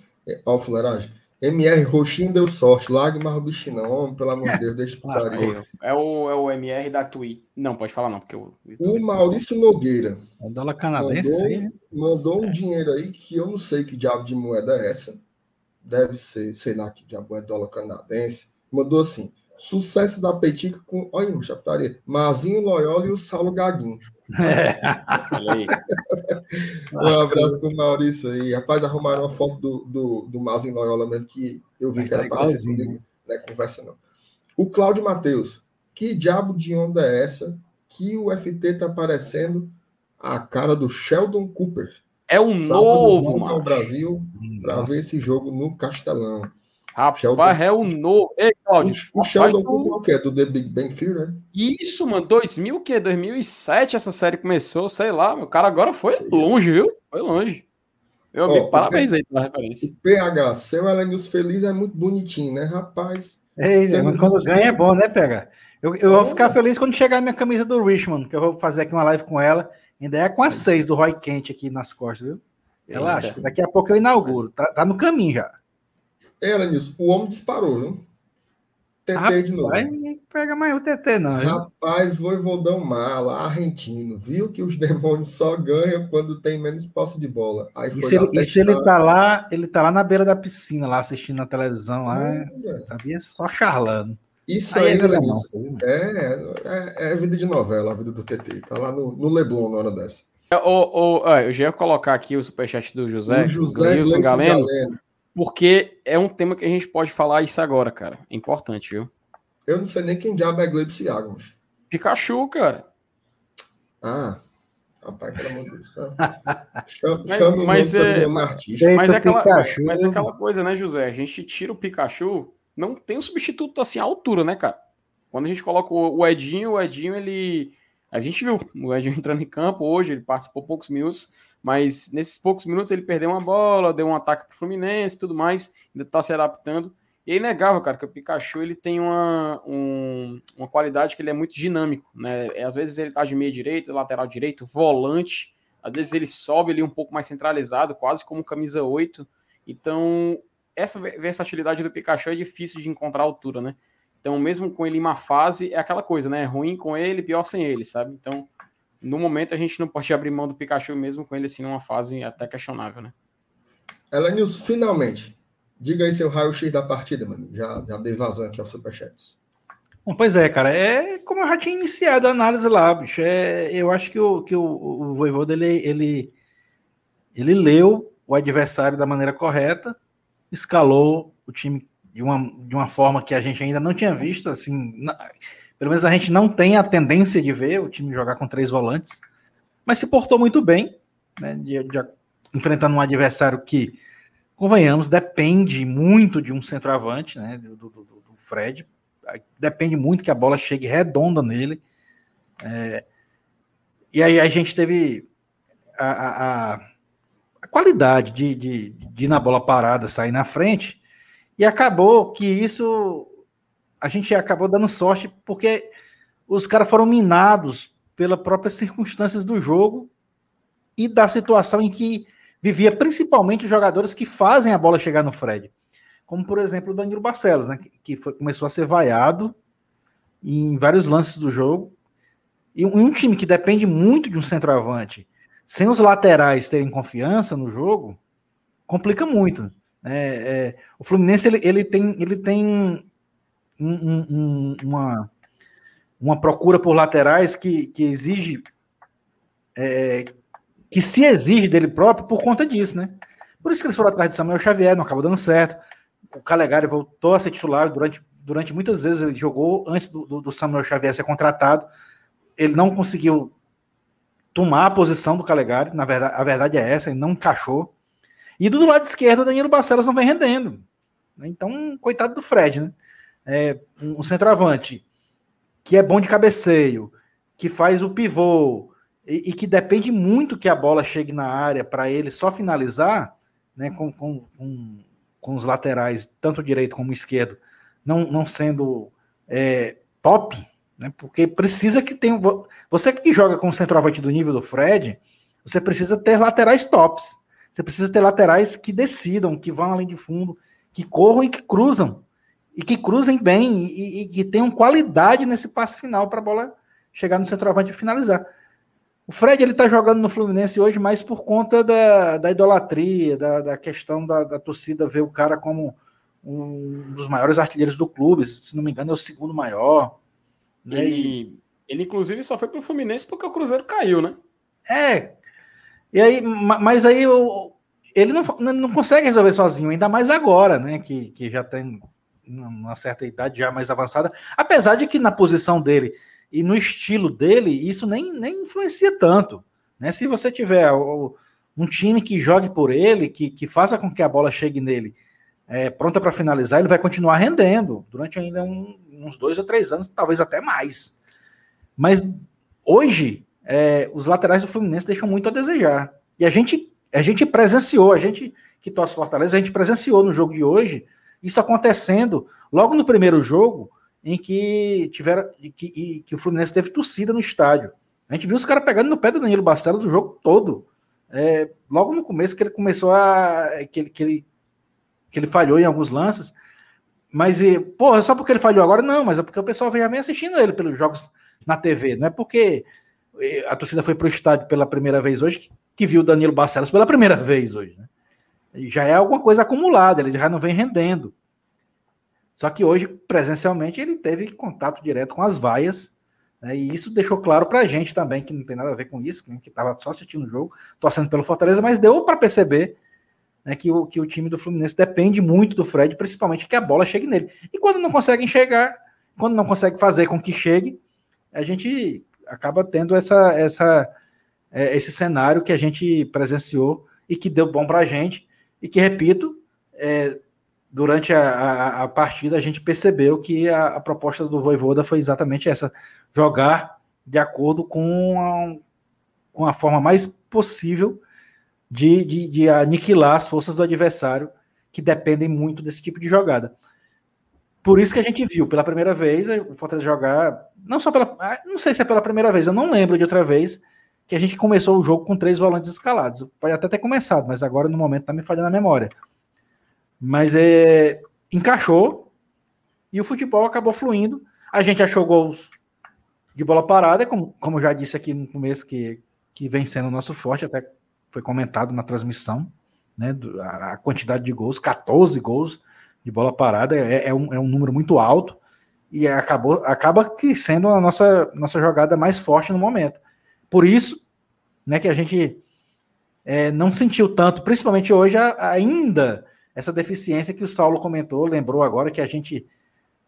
ó, fuleiragem. MR Roxinho deu sorte, Lágrima bicho não, pelo amor de Deus, deixa putaria. É o, é o MR da Twitch. Não, pode falar não, porque o. O Maurício Nogueira. É dólar canadense, mandou, aí, né? mandou um é. dinheiro aí que eu não sei que diabo de moeda é essa. Deve ser, sei lá que diabo é dólar canadense. Mandou assim: sucesso da Petica com. Olha, chaputaria. Mazinho Loyola e o Saulo Gaguinho. É. um abraço pro Maurício aí. Rapaz, arrumaram uma foto do, do, do em Loyola mesmo que eu vi que era tá parecido comigo. Não é conversa, não. O Cláudio Matheus. Que diabo de onda é essa que o FT tá parecendo a cara do Sheldon Cooper? É um Sábado novo, mano. ao Brasil para ver esse jogo no Castelão. Rapaz, Sheldon... é novo. Ei, Claudio, o, o Sheldon Cooper é o quê? Do The Big Bang Theory, né? Isso, mano. 2000, o quê? 2007 essa série começou, sei lá. O cara agora foi longe, viu? Foi longe. Meu amigo, parabéns aí pela referência. O PH, seu Elenius Feliz é muito bonitinho, né, rapaz? Ei, mas quando ganha é bom, né, PH? Eu, eu vou ficar feliz quando chegar a minha camisa do Richmond, que eu vou fazer aqui uma live com ela. Ainda é com a 6 do Roy Kent aqui nas costas, viu? Relaxa, daqui a pouco eu inauguro. Tá, tá no caminho já. Era nisso. O homem disparou, viu? TT de novo. Ninguém pega mais o TT, não. Rapaz, voivodão mala, argentino. Viu que os demônios só ganham quando tem menos posse de bola. Aí e se, ele, e se ele tá lá, ele tá lá na beira da piscina, lá assistindo na televisão, lá, é. sabia? Só charlando. Isso aí, aí é, é, é, é, vida de novela, a vida do TT. Tá lá no, no Leblon na hora dessa. O, o, eu já ia colocar aqui o superchat do José, o José Gleison Galeno, Galeno, porque é um tema que a gente pode falar isso agora, cara. É importante, viu? Eu não sei nem quem diabo é Gleibson Agnes. Pikachu, cara. Ah, rapaz, pelo amor de Deus. Chama, mas, chama mas, é, artista. Mas é, aquela, mas é aquela coisa, né, José? A gente tira o Pikachu não tem um substituto assim à altura, né, cara? Quando a gente coloca o Edinho, o Edinho, ele. A gente viu o Edinho entrando em campo hoje, ele participou poucos minutos, mas nesses poucos minutos ele perdeu uma bola, deu um ataque pro Fluminense e tudo mais, ainda tá se adaptando. E é inegável, cara, que o Pikachu ele tem uma, um, uma qualidade que ele é muito dinâmico, né? É, às vezes ele tá de meia direita, lateral direito, volante, às vezes ele sobe ali um pouco mais centralizado, quase como camisa 8. Então, essa versatilidade do Pikachu é difícil de encontrar altura, né? Então, mesmo com ele em uma fase, é aquela coisa, né? Ruim com ele, pior sem ele, sabe? Então, no momento, a gente não pode abrir mão do Pikachu mesmo com ele assim numa fase até questionável, né? Elenius, finalmente, diga aí seu raio-x da partida, mano. Já, já dei vazão aqui aos superchats. Bom, pois é, cara. É como eu já tinha iniciado a análise lá, bicho. É, eu acho que o, que o, o Voivoda, ele, ele, ele leu o adversário da maneira correta, escalou o time de uma, de uma forma que a gente ainda não tinha visto, assim, na, pelo menos a gente não tem a tendência de ver o time jogar com três volantes, mas se portou muito bem, né, de, de, enfrentando um adversário que, convenhamos, depende muito de um centroavante, né, do, do, do Fred, depende muito que a bola chegue redonda nele, é, e aí a gente teve a, a a qualidade de, de, de ir na bola parada, sair na frente, e acabou que isso a gente acabou dando sorte porque os caras foram minados pelas próprias circunstâncias do jogo e da situação em que vivia principalmente os jogadores que fazem a bola chegar no Fred. Como, por exemplo, o Danilo Barcelos, né, que foi, começou a ser vaiado em vários lances do jogo. E um, time que depende muito de um centroavante sem os laterais terem confiança no jogo, complica muito. É, é, o Fluminense ele, ele tem, ele tem um, um, uma, uma procura por laterais que, que exige é, que se exige dele próprio por conta disso, né? Por isso que eles foram atrás de Samuel Xavier, não acabou dando certo. O Calegari voltou a ser titular durante, durante muitas vezes ele jogou antes do, do Samuel Xavier ser contratado. Ele não conseguiu tomar a posição do Calegari, na verdade, a verdade é essa, ele não encaixou. E do lado esquerdo, o Danilo Barcelos não vem rendendo. Então, coitado do Fred, né? É, um centroavante que é bom de cabeceio, que faz o pivô e, e que depende muito que a bola chegue na área para ele só finalizar, né? Com, com, com, com, os laterais, tanto direito como esquerdo, não, não sendo é, top, né? Porque precisa que tenha. Você que joga com o centroavante do nível do Fred, você precisa ter laterais tops. Você precisa ter laterais que decidam, que vão além de fundo, que corram e que cruzam. E que cruzem bem e, e que tenham qualidade nesse passe final para a bola chegar no centroavante e finalizar. O Fred ele está jogando no Fluminense hoje mais por conta da, da idolatria, da, da questão da, da torcida ver o cara como um dos maiores artilheiros do clube. Se não me engano, é o segundo maior. Né? E Ele, inclusive, só foi pro Fluminense porque o Cruzeiro caiu, né? É. E aí, mas aí ele não, não consegue resolver sozinho, ainda mais agora, né? Que, que já tem uma certa idade já mais avançada. Apesar de que na posição dele e no estilo dele, isso nem, nem influencia tanto. Né? Se você tiver um time que jogue por ele, que, que faça com que a bola chegue nele é, pronta para finalizar, ele vai continuar rendendo durante ainda um, uns dois ou três anos, talvez até mais. Mas hoje, é, os laterais do Fluminense deixam muito a desejar. E a gente, a gente presenciou, a gente que torce Fortaleza, a gente presenciou no jogo de hoje isso acontecendo logo no primeiro jogo, em que tiveram que, que o Fluminense teve torcida no estádio. A gente viu os caras pegando no pé do Danilo Barcelos do jogo todo. É, logo no começo que ele começou a. que ele, que ele, que ele falhou em alguns lances. Mas, e, porra, só porque ele falhou agora? Não, mas é porque o pessoal já vem assistindo ele pelos jogos na TV. Não é porque a torcida foi para o estádio pela primeira vez hoje que, que viu o Danilo Barcelos pela primeira vez hoje. Né? Já é alguma coisa acumulada, ele já não vem rendendo. Só que hoje, presencialmente, ele teve contato direto com as vaias, né, e isso deixou claro para a gente também, que não tem nada a ver com isso, que estava só assistindo o jogo, torcendo pelo Fortaleza, mas deu para perceber né, que, o, que o time do Fluminense depende muito do Fred, principalmente que a bola chegue nele. E quando não consegue enxergar, quando não consegue fazer com que chegue, a gente acaba tendo essa, essa, é, esse cenário que a gente presenciou e que deu bom para a gente, e que, repito, é, durante a, a, a, partida a gente percebeu que a, a, proposta do Voivoda foi exatamente essa: jogar de acordo com a, com a forma mais possível de, de, de aniquilar as forças do adversário, que dependem muito desse tipo de jogada. Por isso que a gente viu pela primeira vez o Fortaleza jogar, não só pela. Ah, não sei se é pela primeira vez, eu não lembro de outra vez que a gente começou o jogo com três volantes escalados. Pode até ter começado, mas agora no momento tá me falhando a memória. Mas é, encaixou e o futebol acabou fluindo. A gente achou gols de bola parada, como, como já disse aqui no começo, que, que vem sendo o nosso forte, até foi comentado na transmissão, né? A, a quantidade de gols, 14 gols de bola parada, é, é, um, é um número muito alto e acabou, acaba que sendo a nossa, nossa jogada mais forte no momento. Por isso, né, que a gente é, não sentiu tanto, principalmente hoje, ainda essa deficiência que o Saulo comentou, lembrou agora que a gente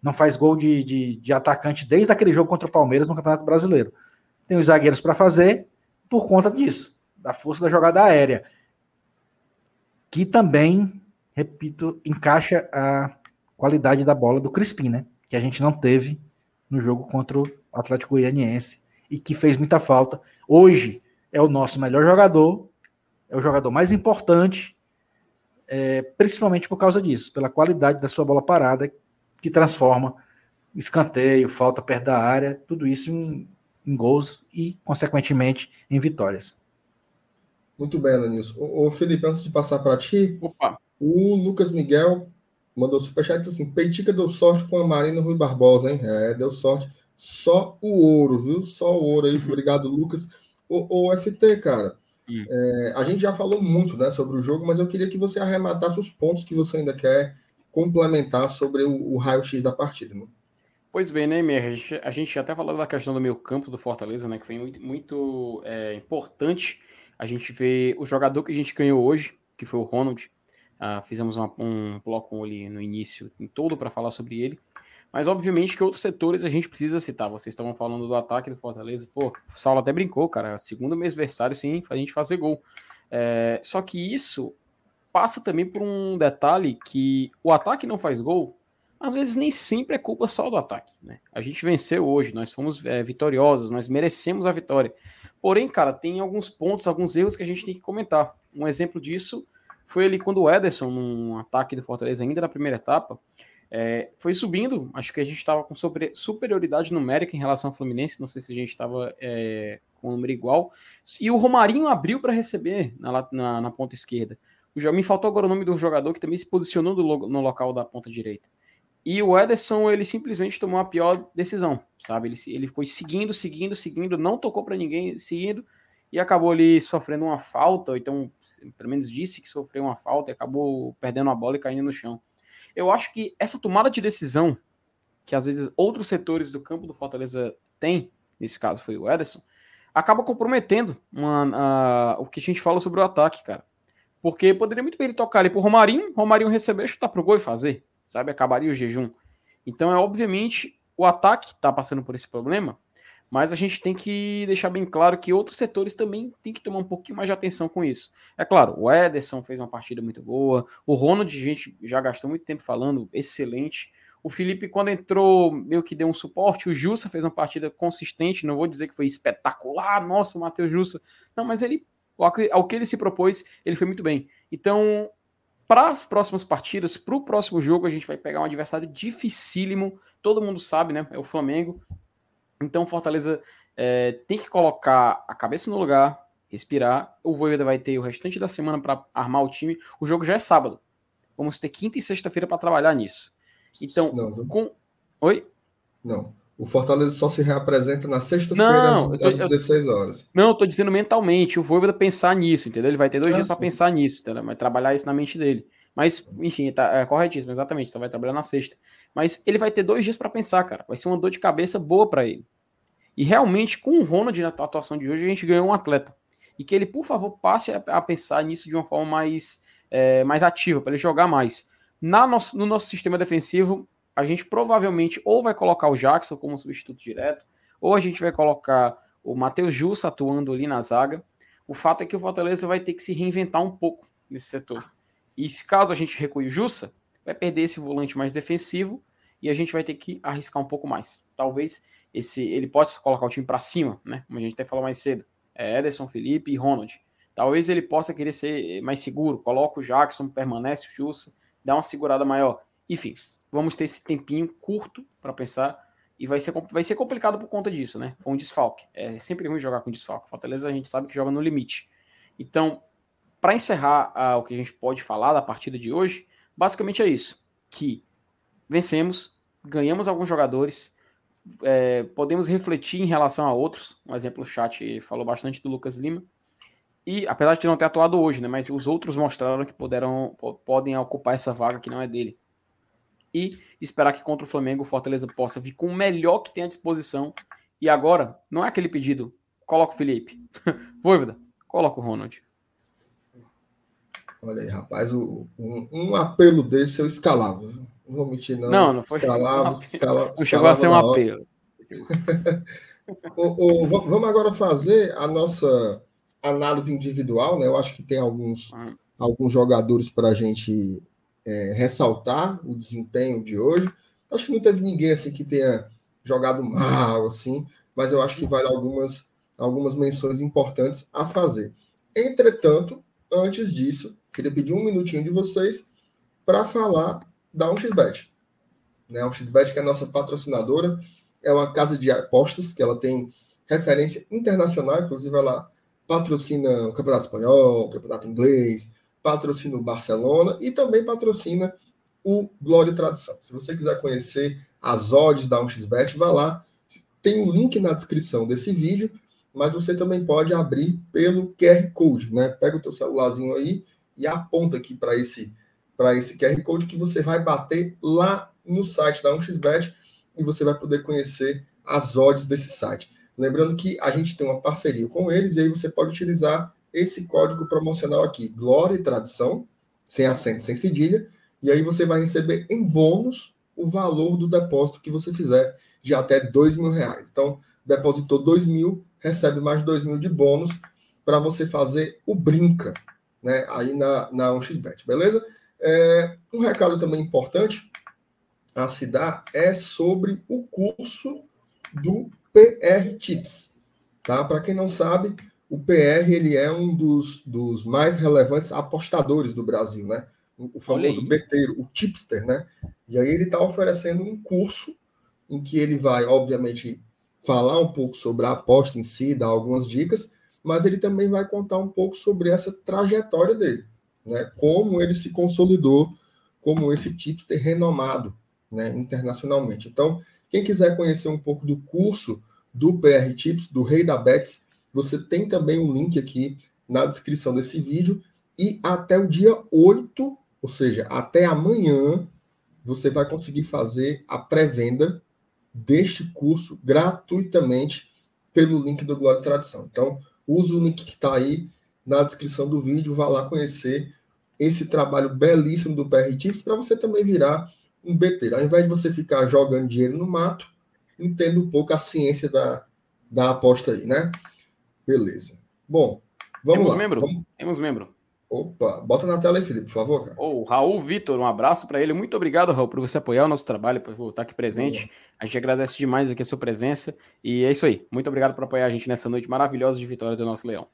não faz gol de, de, de atacante desde aquele jogo contra o Palmeiras no Campeonato Brasileiro. Tem os zagueiros para fazer por conta disso, da força da jogada aérea, que também, repito, encaixa a qualidade da bola do Crispim, né? Que a gente não teve no jogo contra o Atlético Goianiense e que fez muita falta. Hoje é o nosso melhor jogador, é o jogador mais importante é, principalmente por causa disso, pela qualidade da sua bola parada, que transforma escanteio, falta perto da área, tudo isso em, em gols e, consequentemente, em vitórias. Muito bem, Lenilson. Ô, Felipe, antes de passar para ti, Opa. o Lucas Miguel mandou superchat disse assim: Peitica deu sorte com a Marina Rui Barbosa, hein? É, deu sorte. Só o ouro, viu? Só o ouro aí. Obrigado, Lucas. O, o FT, cara, Hum. É, a gente já falou muito né, sobre o jogo, mas eu queria que você arrematasse os pontos que você ainda quer complementar sobre o, o raio-x da partida. Né? Pois bem, né, Mer? A gente, a gente até falou da questão do meio campo do Fortaleza, né? Que foi muito, muito é, importante a gente ver o jogador que a gente ganhou hoje, que foi o Ronald. Uh, fizemos uma, um bloco ali no início em todo para falar sobre ele. Mas obviamente que outros setores a gente precisa citar. Vocês estavam falando do ataque do Fortaleza. Pô, o Saulo até brincou, cara. Segundo mês adversário, sim, a gente fazer gol. É, só que isso passa também por um detalhe que o ataque não faz gol. Às vezes nem sempre é culpa só do ataque. Né? A gente venceu hoje, nós fomos é, vitoriosos, nós merecemos a vitória. Porém, cara, tem alguns pontos, alguns erros que a gente tem que comentar. Um exemplo disso foi ali quando o Ederson, num ataque do Fortaleza, ainda na primeira etapa, é, foi subindo, acho que a gente estava com superioridade numérica em relação ao Fluminense, não sei se a gente estava é, com um número igual. E o Romarinho abriu para receber na, na, na, ponta esquerda. Já me faltou agora o nome do jogador que também se posicionou no, no local da ponta direita. E o Ederson, ele simplesmente tomou a pior decisão, sabe? Ele, ele foi seguindo, seguindo, seguindo, não tocou para ninguém, seguindo, e acabou ali sofrendo uma falta, ou então, pelo menos disse que sofreu uma falta, e acabou perdendo a bola e caindo no chão. Eu acho que essa tomada de decisão, que às vezes outros setores do campo do Fortaleza têm, nesse caso foi o Ederson, acaba comprometendo uma, o que a gente fala sobre o ataque, cara. Porque poderia muito bem ele tocar ali pro Romarinho, Romarinho receber, chutar pro gol e fazer, sabe? Acabaria o jejum. Então é obviamente o ataque tá passando por esse problema, mas a gente tem que deixar bem claro que outros setores também tem que tomar um pouquinho mais de atenção com isso. É claro, o Ederson fez uma partida muito boa, o Ronald, a gente já gastou muito tempo falando, excelente. O Felipe, quando entrou, meio que deu um suporte. O Jussa fez uma partida consistente. Não vou dizer que foi espetacular, nossa, o Matheus Jussa. Não, mas ele, ao que ele se propôs, ele foi muito bem. Então, para as próximas partidas, para o próximo jogo, a gente vai pegar um adversário dificílimo. Todo mundo sabe, né? É o Flamengo. Então, Fortaleza é, tem que colocar a cabeça no lugar, respirar. O Voivoda vai ter o restante da semana para armar o time. O jogo já é sábado. Vamos ter quinta e sexta-feira para trabalhar nisso. Então, não, com. Oi? Não. O Fortaleza só se reapresenta na sexta-feira às, às 16 horas. Não, eu tô dizendo mentalmente. O Voivoda pensar nisso, entendeu? Ele vai ter dois ah, dias para pensar nisso, entendeu? Vai trabalhar isso na mente dele. Mas, enfim, tá, é corretíssimo, exatamente. Você vai trabalhar na sexta. Mas ele vai ter dois dias para pensar, cara. Vai ser uma dor de cabeça boa para ele. E realmente, com o Ronald na atuação de hoje, a gente ganhou um atleta. E que ele, por favor, passe a, pensar nisso de uma forma mais, é, mais ativa, para ele jogar mais. Na nosso, no nosso sistema defensivo, a gente provavelmente ou vai colocar o Jackson como substituto direto, ou a gente vai colocar o Matheus Jussa atuando ali na zaga. O fato é que o Fortaleza vai ter que se reinventar um pouco nesse setor. E se caso a gente recue o Jussa, vai perder esse volante mais defensivo e a gente vai ter que arriscar um pouco mais. Talvez esse ele possa colocar o time para cima, né? Como a gente até falou mais cedo. É Ederson, Felipe e Ronald. Talvez ele possa querer ser mais seguro, coloca o Jackson, permanece o Jussa, dá uma segurada maior. Enfim, vamos ter esse tempinho curto para pensar e vai ser, vai ser complicado por conta disso, né? Foi um desfalque. É sempre ruim jogar com desfalque. Fortaleza a gente sabe que joga no limite. Então, para encerrar uh, o que a gente pode falar da partida de hoje, basicamente é isso: que vencemos, ganhamos alguns jogadores, é, podemos refletir em relação a outros. Um exemplo, o chat falou bastante do Lucas Lima. E apesar de não ter atuado hoje, né, mas os outros mostraram que poderão, podem ocupar essa vaga que não é dele. E esperar que contra o Flamengo o Fortaleza possa vir com o melhor que tem à disposição. E agora, não é aquele pedido, coloca o Felipe. Voivoda, coloca o Ronald. Olha aí, rapaz, um, um, apelo desse eu escalava. Não vou mentir, não. Não, não foi. Escalava, escalava, não chegou a ser um apelo. o, o, vamos agora fazer a nossa análise individual, né? Eu acho que tem alguns, uhum. alguns jogadores para a gente é, ressaltar o desempenho de hoje. Acho que não teve ninguém assim que tenha jogado mal, assim, mas eu acho que vale algumas, algumas menções importantes a fazer. Entretanto, antes disso, queria pedir um minutinho de vocês para falar da 1xBet. Né? A 1xBet, que é a nossa patrocinadora, é uma casa de apostas que ela tem referência internacional, inclusive ela patrocina o Campeonato Espanhol, o Campeonato Inglês, patrocina o Barcelona e também patrocina o Glória e Tradição. Se você quiser conhecer as odds da 1xBet, vá lá. Tem um link na descrição desse vídeo, mas você também pode abrir pelo QR Code, né? Pega o teu celularzinho aí e aponta aqui para esse para esse QR Code que você vai bater lá no site da 1xBet e você vai poder conhecer as odds desse site. Lembrando que a gente tem uma parceria com eles e aí você pode utilizar esse código promocional aqui, Glória e Tradição, sem acento, sem cedilha, e aí você vai receber em bônus o valor do depósito que você fizer de até dois mil reais. Então, depositou dois mil, recebe mais dois mil de bônus para você fazer o brinca, né? Aí na, na 1xBet, beleza? É, um recado também importante a se dar é sobre o curso do PR Tips. Tá? Para quem não sabe, o PR ele é um dos, dos mais relevantes apostadores do Brasil, né? O famoso beteiro, o tipster, né? E aí ele está oferecendo um curso em que ele vai, obviamente, falar um pouco sobre a aposta em si, dar algumas dicas, mas ele também vai contar um pouco sobre essa trajetória dele, né? Como ele se consolidou como esse tipster renomado, né? Internacionalmente. Então, quem quiser conhecer um pouco do curso do PR Tips, do Rei da Bets, você tem também um link aqui na descrição desse vídeo. E até o dia 8, ou seja, até amanhã, você vai conseguir fazer a pré-venda deste curso gratuitamente pelo link do Glória e Tradição. Então, use o link que está aí na descrição do vídeo, vá lá conhecer esse trabalho belíssimo do PR Tips para você também virar um BT. Ao invés de você ficar jogando dinheiro no mato, entenda um pouco a ciência da, da aposta aí, né? Beleza. Bom, vamos Temos lá. Membro. Vamos... Temos membro. Opa, bota na tela aí, Felipe, por favor, cara. O oh, Raul Vitor, um abraço para ele. Muito obrigado, Raul, por você apoiar o nosso trabalho, por estar aqui presente. Boa. A gente agradece demais aqui a sua presença. E é isso aí. Muito obrigado por apoiar a gente nessa noite maravilhosa de vitória do nosso Leão.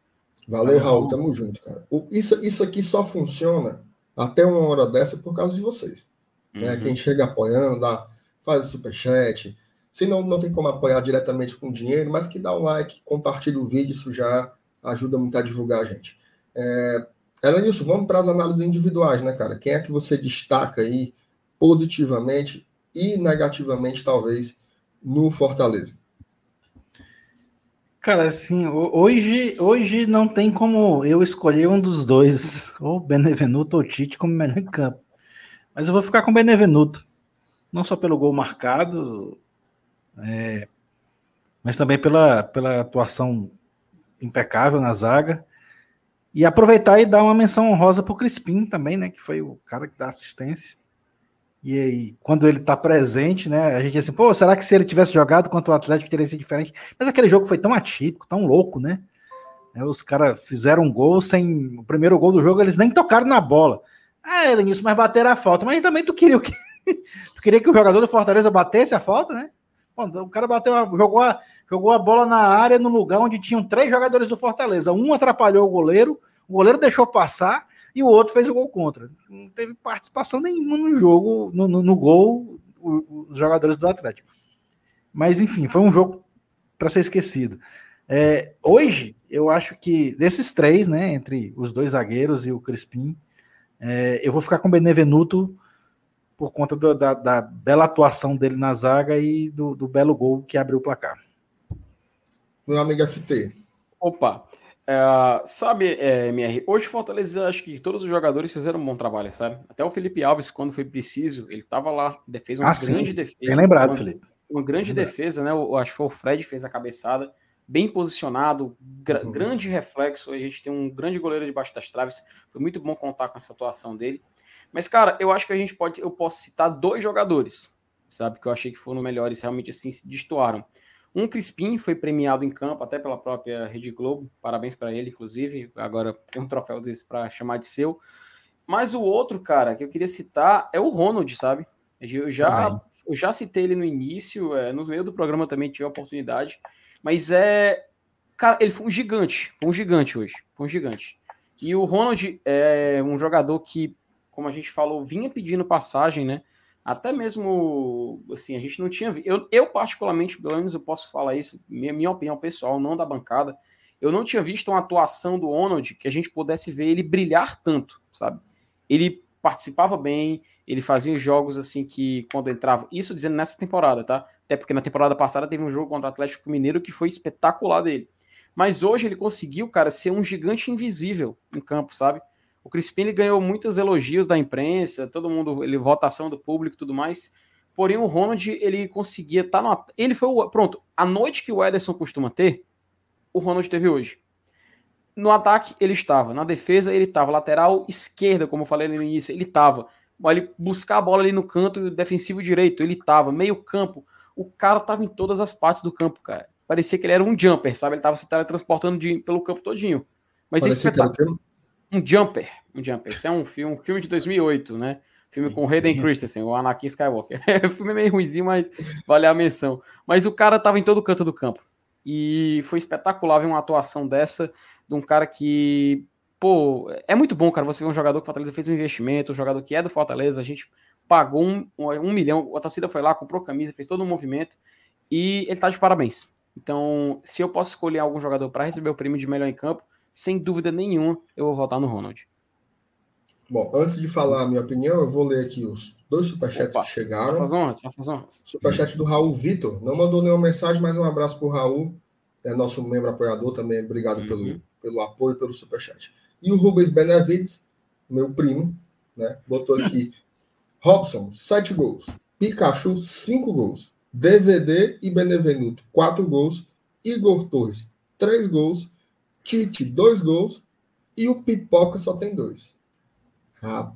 Valeu, Raul. Tamo junto, cara. Isso, isso aqui só funciona até uma hora dessa por causa de vocês. Né? Uhum. Né? Quem chega apoiando, dá, faz o superchat. Se não, não tem como apoiar diretamente com dinheiro, mas que dá um like, compartilha o vídeo, isso já ajuda muito a divulgar a gente. É, Elenilson, vamos para as análises individuais, né, cara? Quem é que você destaca aí positivamente e negativamente, talvez, no Fortaleza? Cara, assim, hoje, hoje não tem como eu escolher um dos dois, ou Benevenuto ou Tite, como melhor em campo. Mas eu vou ficar com Benevenuto. Não só pelo gol marcado, é, mas também pela, pela atuação impecável na zaga. E aproveitar e dar uma menção honrosa para o Crispim também, né? Que foi o cara que dá assistência. E aí, quando ele está presente, né? A gente diz assim, pô, será que se ele tivesse jogado contra o Atlético teria sido diferente? Mas aquele jogo foi tão atípico, tão louco, né? É, os caras fizeram um gol sem. O primeiro gol do jogo, eles nem tocaram na bola. Ah, Elenilson, mas bateram a falta. Mas também tu queria o quê? tu queria que o jogador do Fortaleza batesse a falta, né? Bom, o cara bateu, jogou a, jogou a bola na área no lugar onde tinham três jogadores do Fortaleza. Um atrapalhou o goleiro, o goleiro deixou passar e o outro fez o gol contra. Não teve participação nenhuma no jogo, no, no, no gol, os jogadores do Atlético. Mas enfim, foi um jogo para ser esquecido. É, hoje, eu acho que desses três, né, entre os dois zagueiros e o Crispim, é, eu vou ficar com o Benevenuto por conta do, da, da, bela atuação dele na zaga e do, do belo gol que abriu o placar. Meu amigo FT. Opa, é, sabe, é, MR, hoje Fortaleza, acho que todos os jogadores fizeram um bom trabalho, sabe? Até o Felipe Alves, quando foi preciso, ele estava lá, fez uma ah, grande sim. defesa. Bem lembrado, uma, Felipe. Uma grande defesa, né? Eu acho que foi o Fred que fez a cabeçada, bem posicionado, uhum. grande reflexo. A gente tem um grande goleiro debaixo das traves. Foi muito bom contar com essa atuação dele. Mas, cara, eu acho que a gente pode, eu posso citar dois jogadores, sabe? Que eu achei que foram melhores, realmente assim, se destoaram. Um Crispim foi premiado em campo até pela própria Rede Globo. Parabéns para ele, inclusive. Agora tem um troféu desse para chamar de seu. Mas o outro, cara, que eu queria citar é o Ronald, sabe? Eu já, eu já citei ele no início, é, no meio do programa também tive a oportunidade. Mas é. Cara, ele foi um gigante. Foi um gigante hoje. Foi um gigante. E o Ronald é um jogador que, como a gente falou, vinha pedindo passagem, né? Até mesmo assim, a gente não tinha eu, eu particularmente, pelo menos eu posso falar isso, minha, minha opinião pessoal, não da bancada, eu não tinha visto uma atuação do Onald que a gente pudesse ver ele brilhar tanto, sabe? Ele participava bem, ele fazia jogos assim que quando entrava, isso dizendo nessa temporada, tá? Até porque na temporada passada teve um jogo contra o Atlético Mineiro que foi espetacular dele. Mas hoje ele conseguiu, cara, ser um gigante invisível em campo, sabe? O Crispim ganhou muitos elogios da imprensa, todo mundo, ele votação do público e tudo mais. Porém, o Ronald, ele conseguia estar tá no. Ele foi o. Pronto, a noite que o Ederson costuma ter, o Ronald teve hoje. No ataque, ele estava. Na defesa, ele estava. Lateral esquerda, como eu falei no início, ele estava. Ele buscar a bola ali no canto defensivo direito, ele estava. Meio campo, o cara estava em todas as partes do campo, cara. Parecia que ele era um jumper, sabe? Ele estava se teletransportando de, pelo campo todinho. Mas Parecia espetáculo. Um Jumper. Um Jumper. Esse é um filme, um filme de 2008, né? Filme com Hayden Christensen, o Anakin Skywalker. o filme é meio ruimzinho, mas vale a menção. Mas o cara tava em todo canto do campo. E foi espetacular ver uma atuação dessa de um cara que, pô, é muito bom, cara. Você vê um jogador que o Fortaleza fez um investimento, um jogador que é do Fortaleza, a gente pagou um, um milhão, a torcida foi lá, comprou camisa, fez todo um movimento e ele tá de parabéns. Então, se eu posso escolher algum jogador para receber o prêmio de melhor em campo, sem dúvida nenhuma, eu vou votar no Ronald. Bom, antes de falar a minha opinião, eu vou ler aqui os dois superchats Opa, que chegaram. Faça as honras, faça as honras. Superchat do Raul Vitor. Não mandou nenhuma mensagem, mas um abraço para o Raul, é nosso membro apoiador também. Obrigado uhum. pelo, pelo apoio, pelo superchat. E o Rubens Benavides, meu primo, né, botou aqui: Robson, sete gols. Pikachu, cinco gols. DVD e Benevenuto, quatro gols. Igor Torres, três gols, Tite, dois gols, e o Pipoca só tem dois. Rapaz.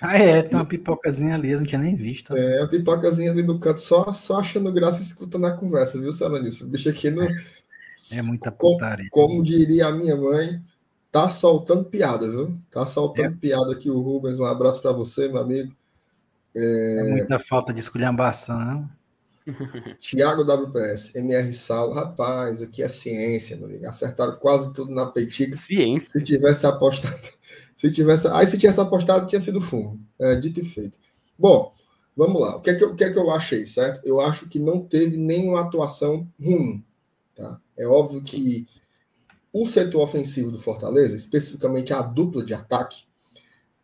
Ah, é, tem uma pipocazinha ali, eu não tinha nem visto. É, a pipocazinha ali no canto, só, só achando graça e escutando a conversa, viu, Salanilson? O bicho aqui no. É muita putaria. Como, como, diria a minha mãe, tá soltando piada, viu? Tá soltando é. piada aqui o Rubens. Um abraço para você, meu amigo. É... é muita falta de esculhambação, não? Tiago WPS, MR Sal, rapaz, aqui é ciência, meu amigo. Acertaram quase tudo na peitica. Ciência. Se tivesse apostado. Se tivesse. Aí se tivesse apostado, tinha sido fumo. É, dito e feito. Bom, vamos lá. O que, é que eu, o que é que eu achei, certo? Eu acho que não teve nenhuma atuação ruim. Tá? É óbvio que o setor ofensivo do Fortaleza, especificamente a dupla de ataque,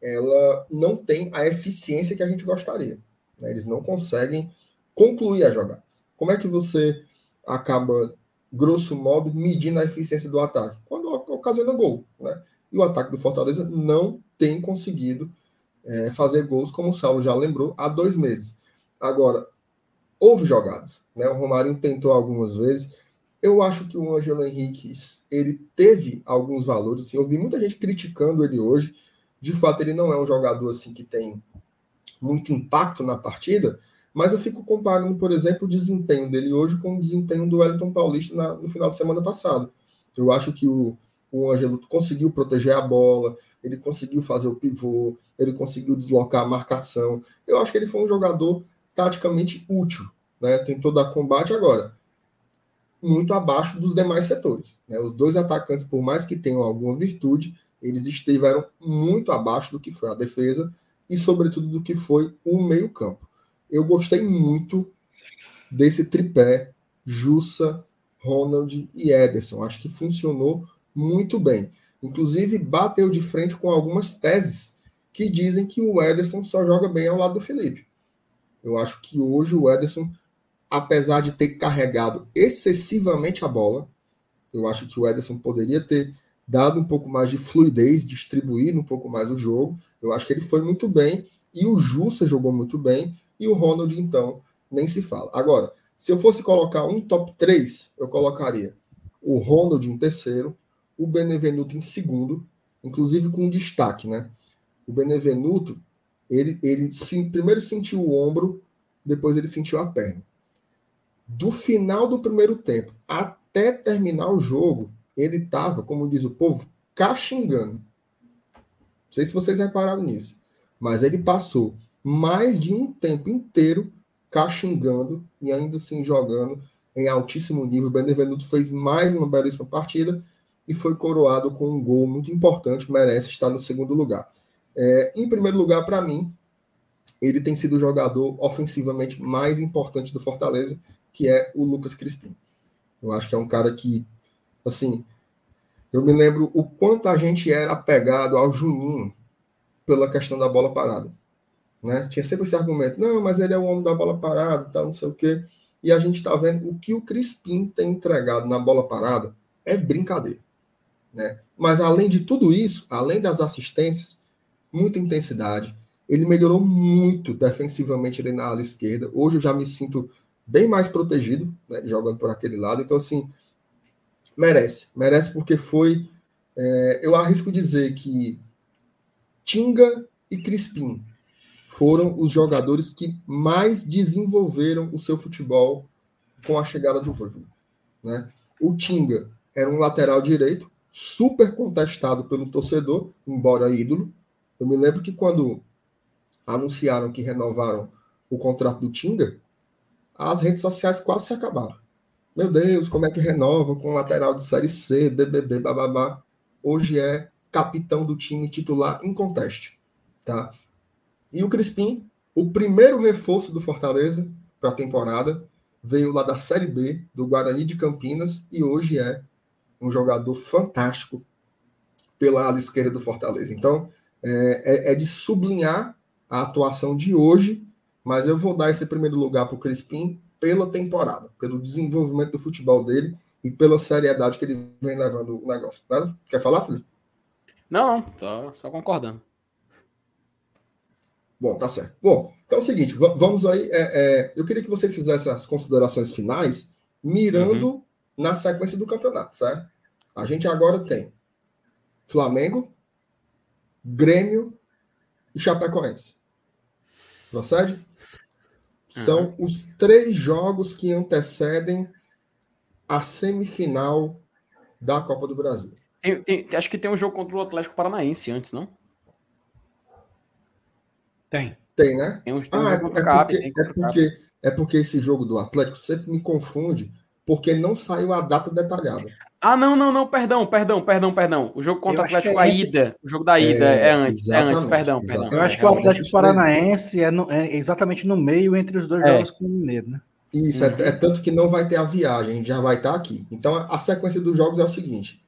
ela não tem a eficiência que a gente gostaria. Né? Eles não conseguem concluir as jogadas. Como é que você acaba, grosso modo, medindo a eficiência do ataque? Quando ocasiona gol. Né? E o ataque do Fortaleza não tem conseguido é, fazer gols, como o Saulo já lembrou, há dois meses. Agora, houve jogadas. Né? O Romário tentou algumas vezes. Eu acho que o Ângelo Henrique ele teve alguns valores. Assim, eu vi muita gente criticando ele hoje. De fato, ele não é um jogador assim que tem muito impacto na partida, mas eu fico comparando, por exemplo, o desempenho dele hoje com o desempenho do Wellington Paulista na, no final de semana passado. Eu acho que o, o conseguiu proteger a bola, ele conseguiu fazer o pivô, ele conseguiu deslocar a marcação. Eu acho que ele foi um jogador taticamente útil, né? Tentou dar combate agora, muito abaixo dos demais setores. Né? Os dois atacantes, por mais que tenham alguma virtude, eles estiveram muito abaixo do que foi a defesa e, sobretudo, do que foi o meio-campo. Eu gostei muito desse tripé Jussa, Ronald e Ederson. Acho que funcionou muito bem. Inclusive, bateu de frente com algumas teses que dizem que o Ederson só joga bem ao lado do Felipe. Eu acho que hoje o Ederson, apesar de ter carregado excessivamente a bola, eu acho que o Ederson poderia ter dado um pouco mais de fluidez, distribuído um pouco mais o jogo. Eu acho que ele foi muito bem e o Jussa jogou muito bem e o Ronald, então, nem se fala. Agora, se eu fosse colocar um top 3, eu colocaria o Ronald em terceiro, o Benevenuto em segundo, inclusive com um destaque, né? O Benevenuto, ele, ele primeiro sentiu o ombro, depois ele sentiu a perna. Do final do primeiro tempo até terminar o jogo, ele estava, como diz o povo, caxingando. Não sei se vocês repararam nisso, mas ele passou mais de um tempo inteiro caxingando e ainda assim jogando em altíssimo nível. O Benevenuto fez mais uma belíssima partida e foi coroado com um gol muito importante, merece estar no segundo lugar. É, em primeiro lugar, para mim, ele tem sido o jogador ofensivamente mais importante do Fortaleza, que é o Lucas Crispim. Eu acho que é um cara que, assim, eu me lembro o quanto a gente era apegado ao Juninho pela questão da bola parada. Né? Tinha sempre esse argumento, não, mas ele é o homem da bola parada, tal, não sei o quê. E a gente está vendo o que o Crispim tem entregado na bola parada é brincadeira. Né? Mas além de tudo isso, além das assistências, muita intensidade. Ele melhorou muito defensivamente ali na ala esquerda. Hoje eu já me sinto bem mais protegido, né, jogando por aquele lado. Então, assim, merece. Merece porque foi. É, eu arrisco dizer que Tinga e Crispim foram os jogadores que mais desenvolveram o seu futebol com a chegada do Voivoda. Né? O Tinga era um lateral direito, super contestado pelo torcedor, embora ídolo. Eu me lembro que quando anunciaram que renovaram o contrato do Tinga, as redes sociais quase se acabaram. Meu Deus, como é que renova com lateral de Série C, BBB, bababá. Hoje é capitão do time titular em conteste. Tá? E o Crispim, o primeiro reforço do Fortaleza para a temporada, veio lá da Série B, do Guarani de Campinas, e hoje é um jogador fantástico pela ala esquerda do Fortaleza. Então, é, é, é de sublinhar a atuação de hoje, mas eu vou dar esse primeiro lugar para o Crispim pela temporada, pelo desenvolvimento do futebol dele e pela seriedade que ele vem levando o negócio. Quer falar, Felipe? Não, não, só concordando. Bom, tá certo. Bom, então é o seguinte, vamos aí. É, é, eu queria que vocês fizessem as considerações finais, mirando uhum na sequência do campeonato, certo? A gente agora tem Flamengo, Grêmio e Chapecoense. Procede? São uhum. os três jogos que antecedem a semifinal da Copa do Brasil. Tem, tem, acho que tem um jogo contra o Atlético Paranaense antes, não? Tem. Tem, né? Tem tem ah, é, é, porque, é, porque, é porque esse jogo do Atlético sempre me confunde, porque não saiu a data detalhada. Ah, não, não, não, perdão, perdão, perdão, perdão. O jogo contra o Atlético, é a ida. O jogo da ida é, é antes, é antes, perdão, perdão. Eu acho que o Atlético Paranaense é, no, é, exatamente no meio entre os dois é. jogos com o Mineiro, né? Isso, uhum. é, é, tanto que não vai ter a viagem, a gente já vai estar aqui. Então, a sequência dos jogos é o seguinte: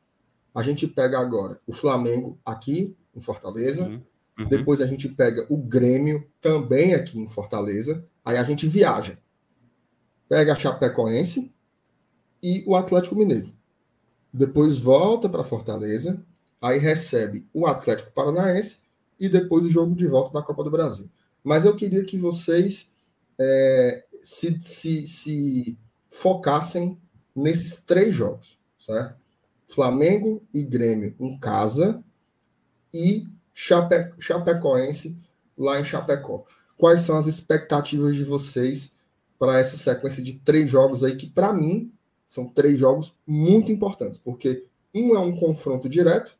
a gente pega agora o Flamengo aqui em Fortaleza, uhum. depois a gente pega o Grêmio também aqui em Fortaleza, aí a gente viaja. Pega a Chapecoense e o Atlético Mineiro depois volta para Fortaleza, aí recebe o Atlético Paranaense e depois o jogo de volta da Copa do Brasil. Mas eu queria que vocês é, se, se, se focassem nesses três jogos, certo? Flamengo e Grêmio em casa e Chape, Chapecoense lá em Chapecó. Quais são as expectativas de vocês para essa sequência de três jogos aí que, para mim, são três jogos muito importantes, porque um é um confronto direto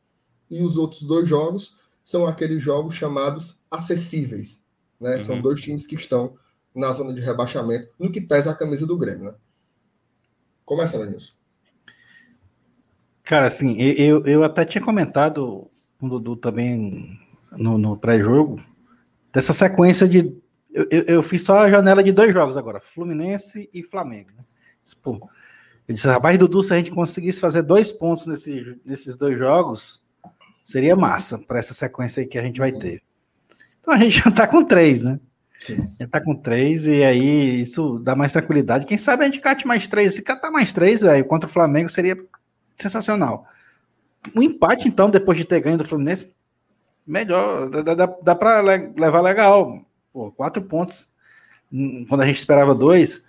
e os outros dois jogos são aqueles jogos chamados acessíveis. Né? Uhum. São dois times que estão na zona de rebaixamento, no que pesa a camisa do Grêmio. Né? Começa, Lenilson. Cara, assim, eu, eu até tinha comentado com o Dudu também no, no pré-jogo, dessa sequência de. Eu, eu, eu, fiz só a janela de dois jogos agora, Fluminense e Flamengo. Né? Pô, eu disse, rapaz, Dudu, se a gente conseguisse fazer dois pontos nesse, nesses dois jogos, seria massa para essa sequência aí que a gente vai ter. Então a gente já tá com três, né? Sim. Já tá com três, e aí isso dá mais tranquilidade. Quem sabe a gente cate mais três. Se catar mais três, velho, contra o Flamengo seria sensacional. Um empate, então, depois de ter ganho do Fluminense, melhor, dá, dá, dá para levar legal. Pô, quatro pontos, hum, quando a gente esperava dois.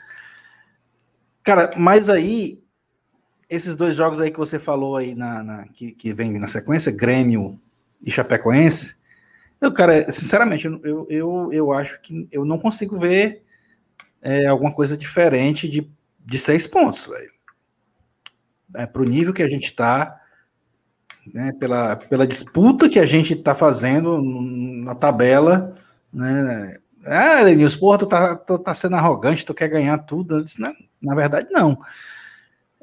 Cara, mas aí, esses dois jogos aí que você falou aí, na, na que, que vem na sequência, Grêmio e Chapecoense, eu, cara, sinceramente, eu, eu, eu acho que eu não consigo ver é, alguma coisa diferente de, de seis pontos, velho. É, para o nível que a gente está, né, pela, pela disputa que a gente está fazendo na tabela, né, ah, Lenils, porra, tu tá, tu tá sendo arrogante, tu quer ganhar tudo. Disse, não, na verdade, não.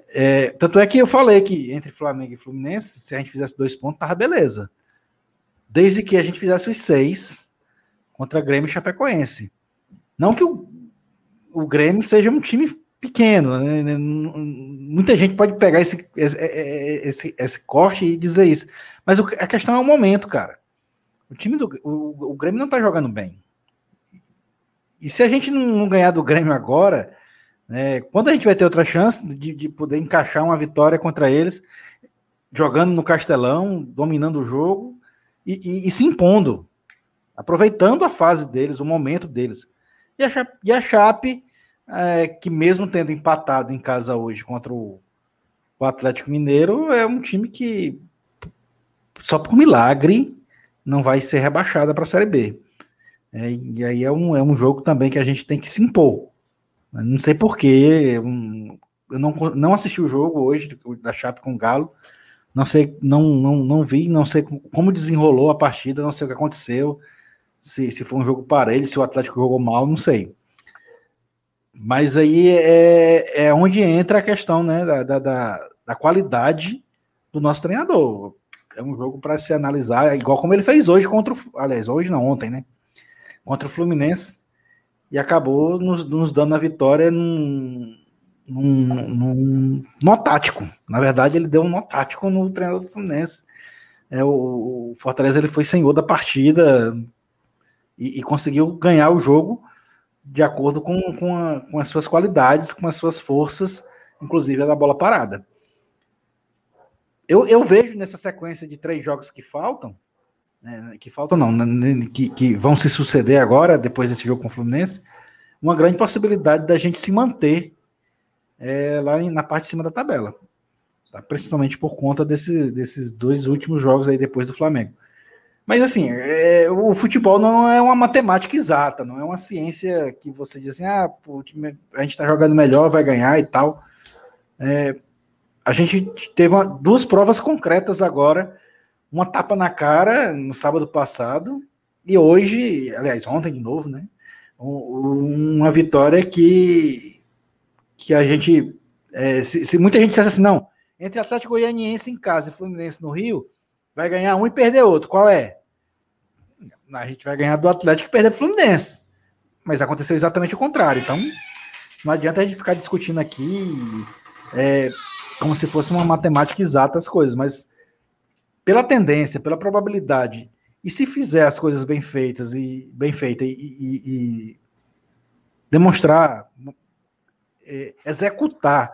É, tanto é que eu falei que entre Flamengo e Fluminense, se a gente fizesse dois pontos, tava beleza. Desde que a gente fizesse os seis contra Grêmio e Chapecoense. Não que o, o Grêmio seja um time pequeno. Né? Muita gente pode pegar esse, esse, esse, esse corte e dizer isso. Mas a questão é o momento, cara. O time do o, o Grêmio não tá jogando bem. E se a gente não ganhar do Grêmio agora, né, quando a gente vai ter outra chance de, de poder encaixar uma vitória contra eles, jogando no Castelão, dominando o jogo e, e, e se impondo, aproveitando a fase deles, o momento deles. E a Chape, e a Chape é, que mesmo tendo empatado em casa hoje contra o, o Atlético Mineiro, é um time que só por milagre não vai ser rebaixada para a Série B. É, e aí é um, é um jogo também que a gente tem que se impor. Não sei porquê, eu não, não assisti o jogo hoje da Chape com o Galo, não sei, não, não, não vi, não sei como desenrolou a partida, não sei o que aconteceu, se, se foi um jogo parelho, se o Atlético jogou mal, não sei. Mas aí é, é onde entra a questão né, da, da, da qualidade do nosso treinador. É um jogo para se analisar, igual como ele fez hoje contra o. Aliás, hoje não, ontem, né? contra o Fluminense e acabou nos, nos dando a vitória num, num, num nó tático. Na verdade, ele deu um nó tático no treinador do Fluminense. É, o, o Fortaleza ele foi senhor da partida e, e, conseguiu ganhar o jogo de acordo com, com, a, com as suas qualidades, com as suas forças, inclusive a da bola parada. Eu, eu vejo nessa sequência de três jogos que faltam, né, que faltam não, né, que, que vão se suceder agora, depois desse jogo com o Fluminense, uma grande possibilidade da gente se manter é, lá na parte de cima da tabela. Tá? Principalmente por conta desse, desses dois últimos jogos aí depois do Flamengo. Mas assim, é, o futebol não é uma matemática exata, não é uma ciência que você diz assim, ah, pô, a gente está jogando melhor, vai ganhar e tal. É, a gente teve uma, duas provas concretas agora, uma tapa na cara no sábado passado, e hoje, aliás, ontem de novo, né? Uma vitória que, que a gente. É, se, se, muita gente dissesse assim, não, entre Atlético Goianiense em casa e Fluminense no Rio, vai ganhar um e perder outro. Qual é? A gente vai ganhar do Atlético e perder do Fluminense. Mas aconteceu exatamente o contrário. Então, não adianta a gente ficar discutindo aqui é, como se fosse uma matemática exata as coisas, mas pela tendência, pela probabilidade, e se fizer as coisas bem feitas e bem feitas e, e, e demonstrar, é, executar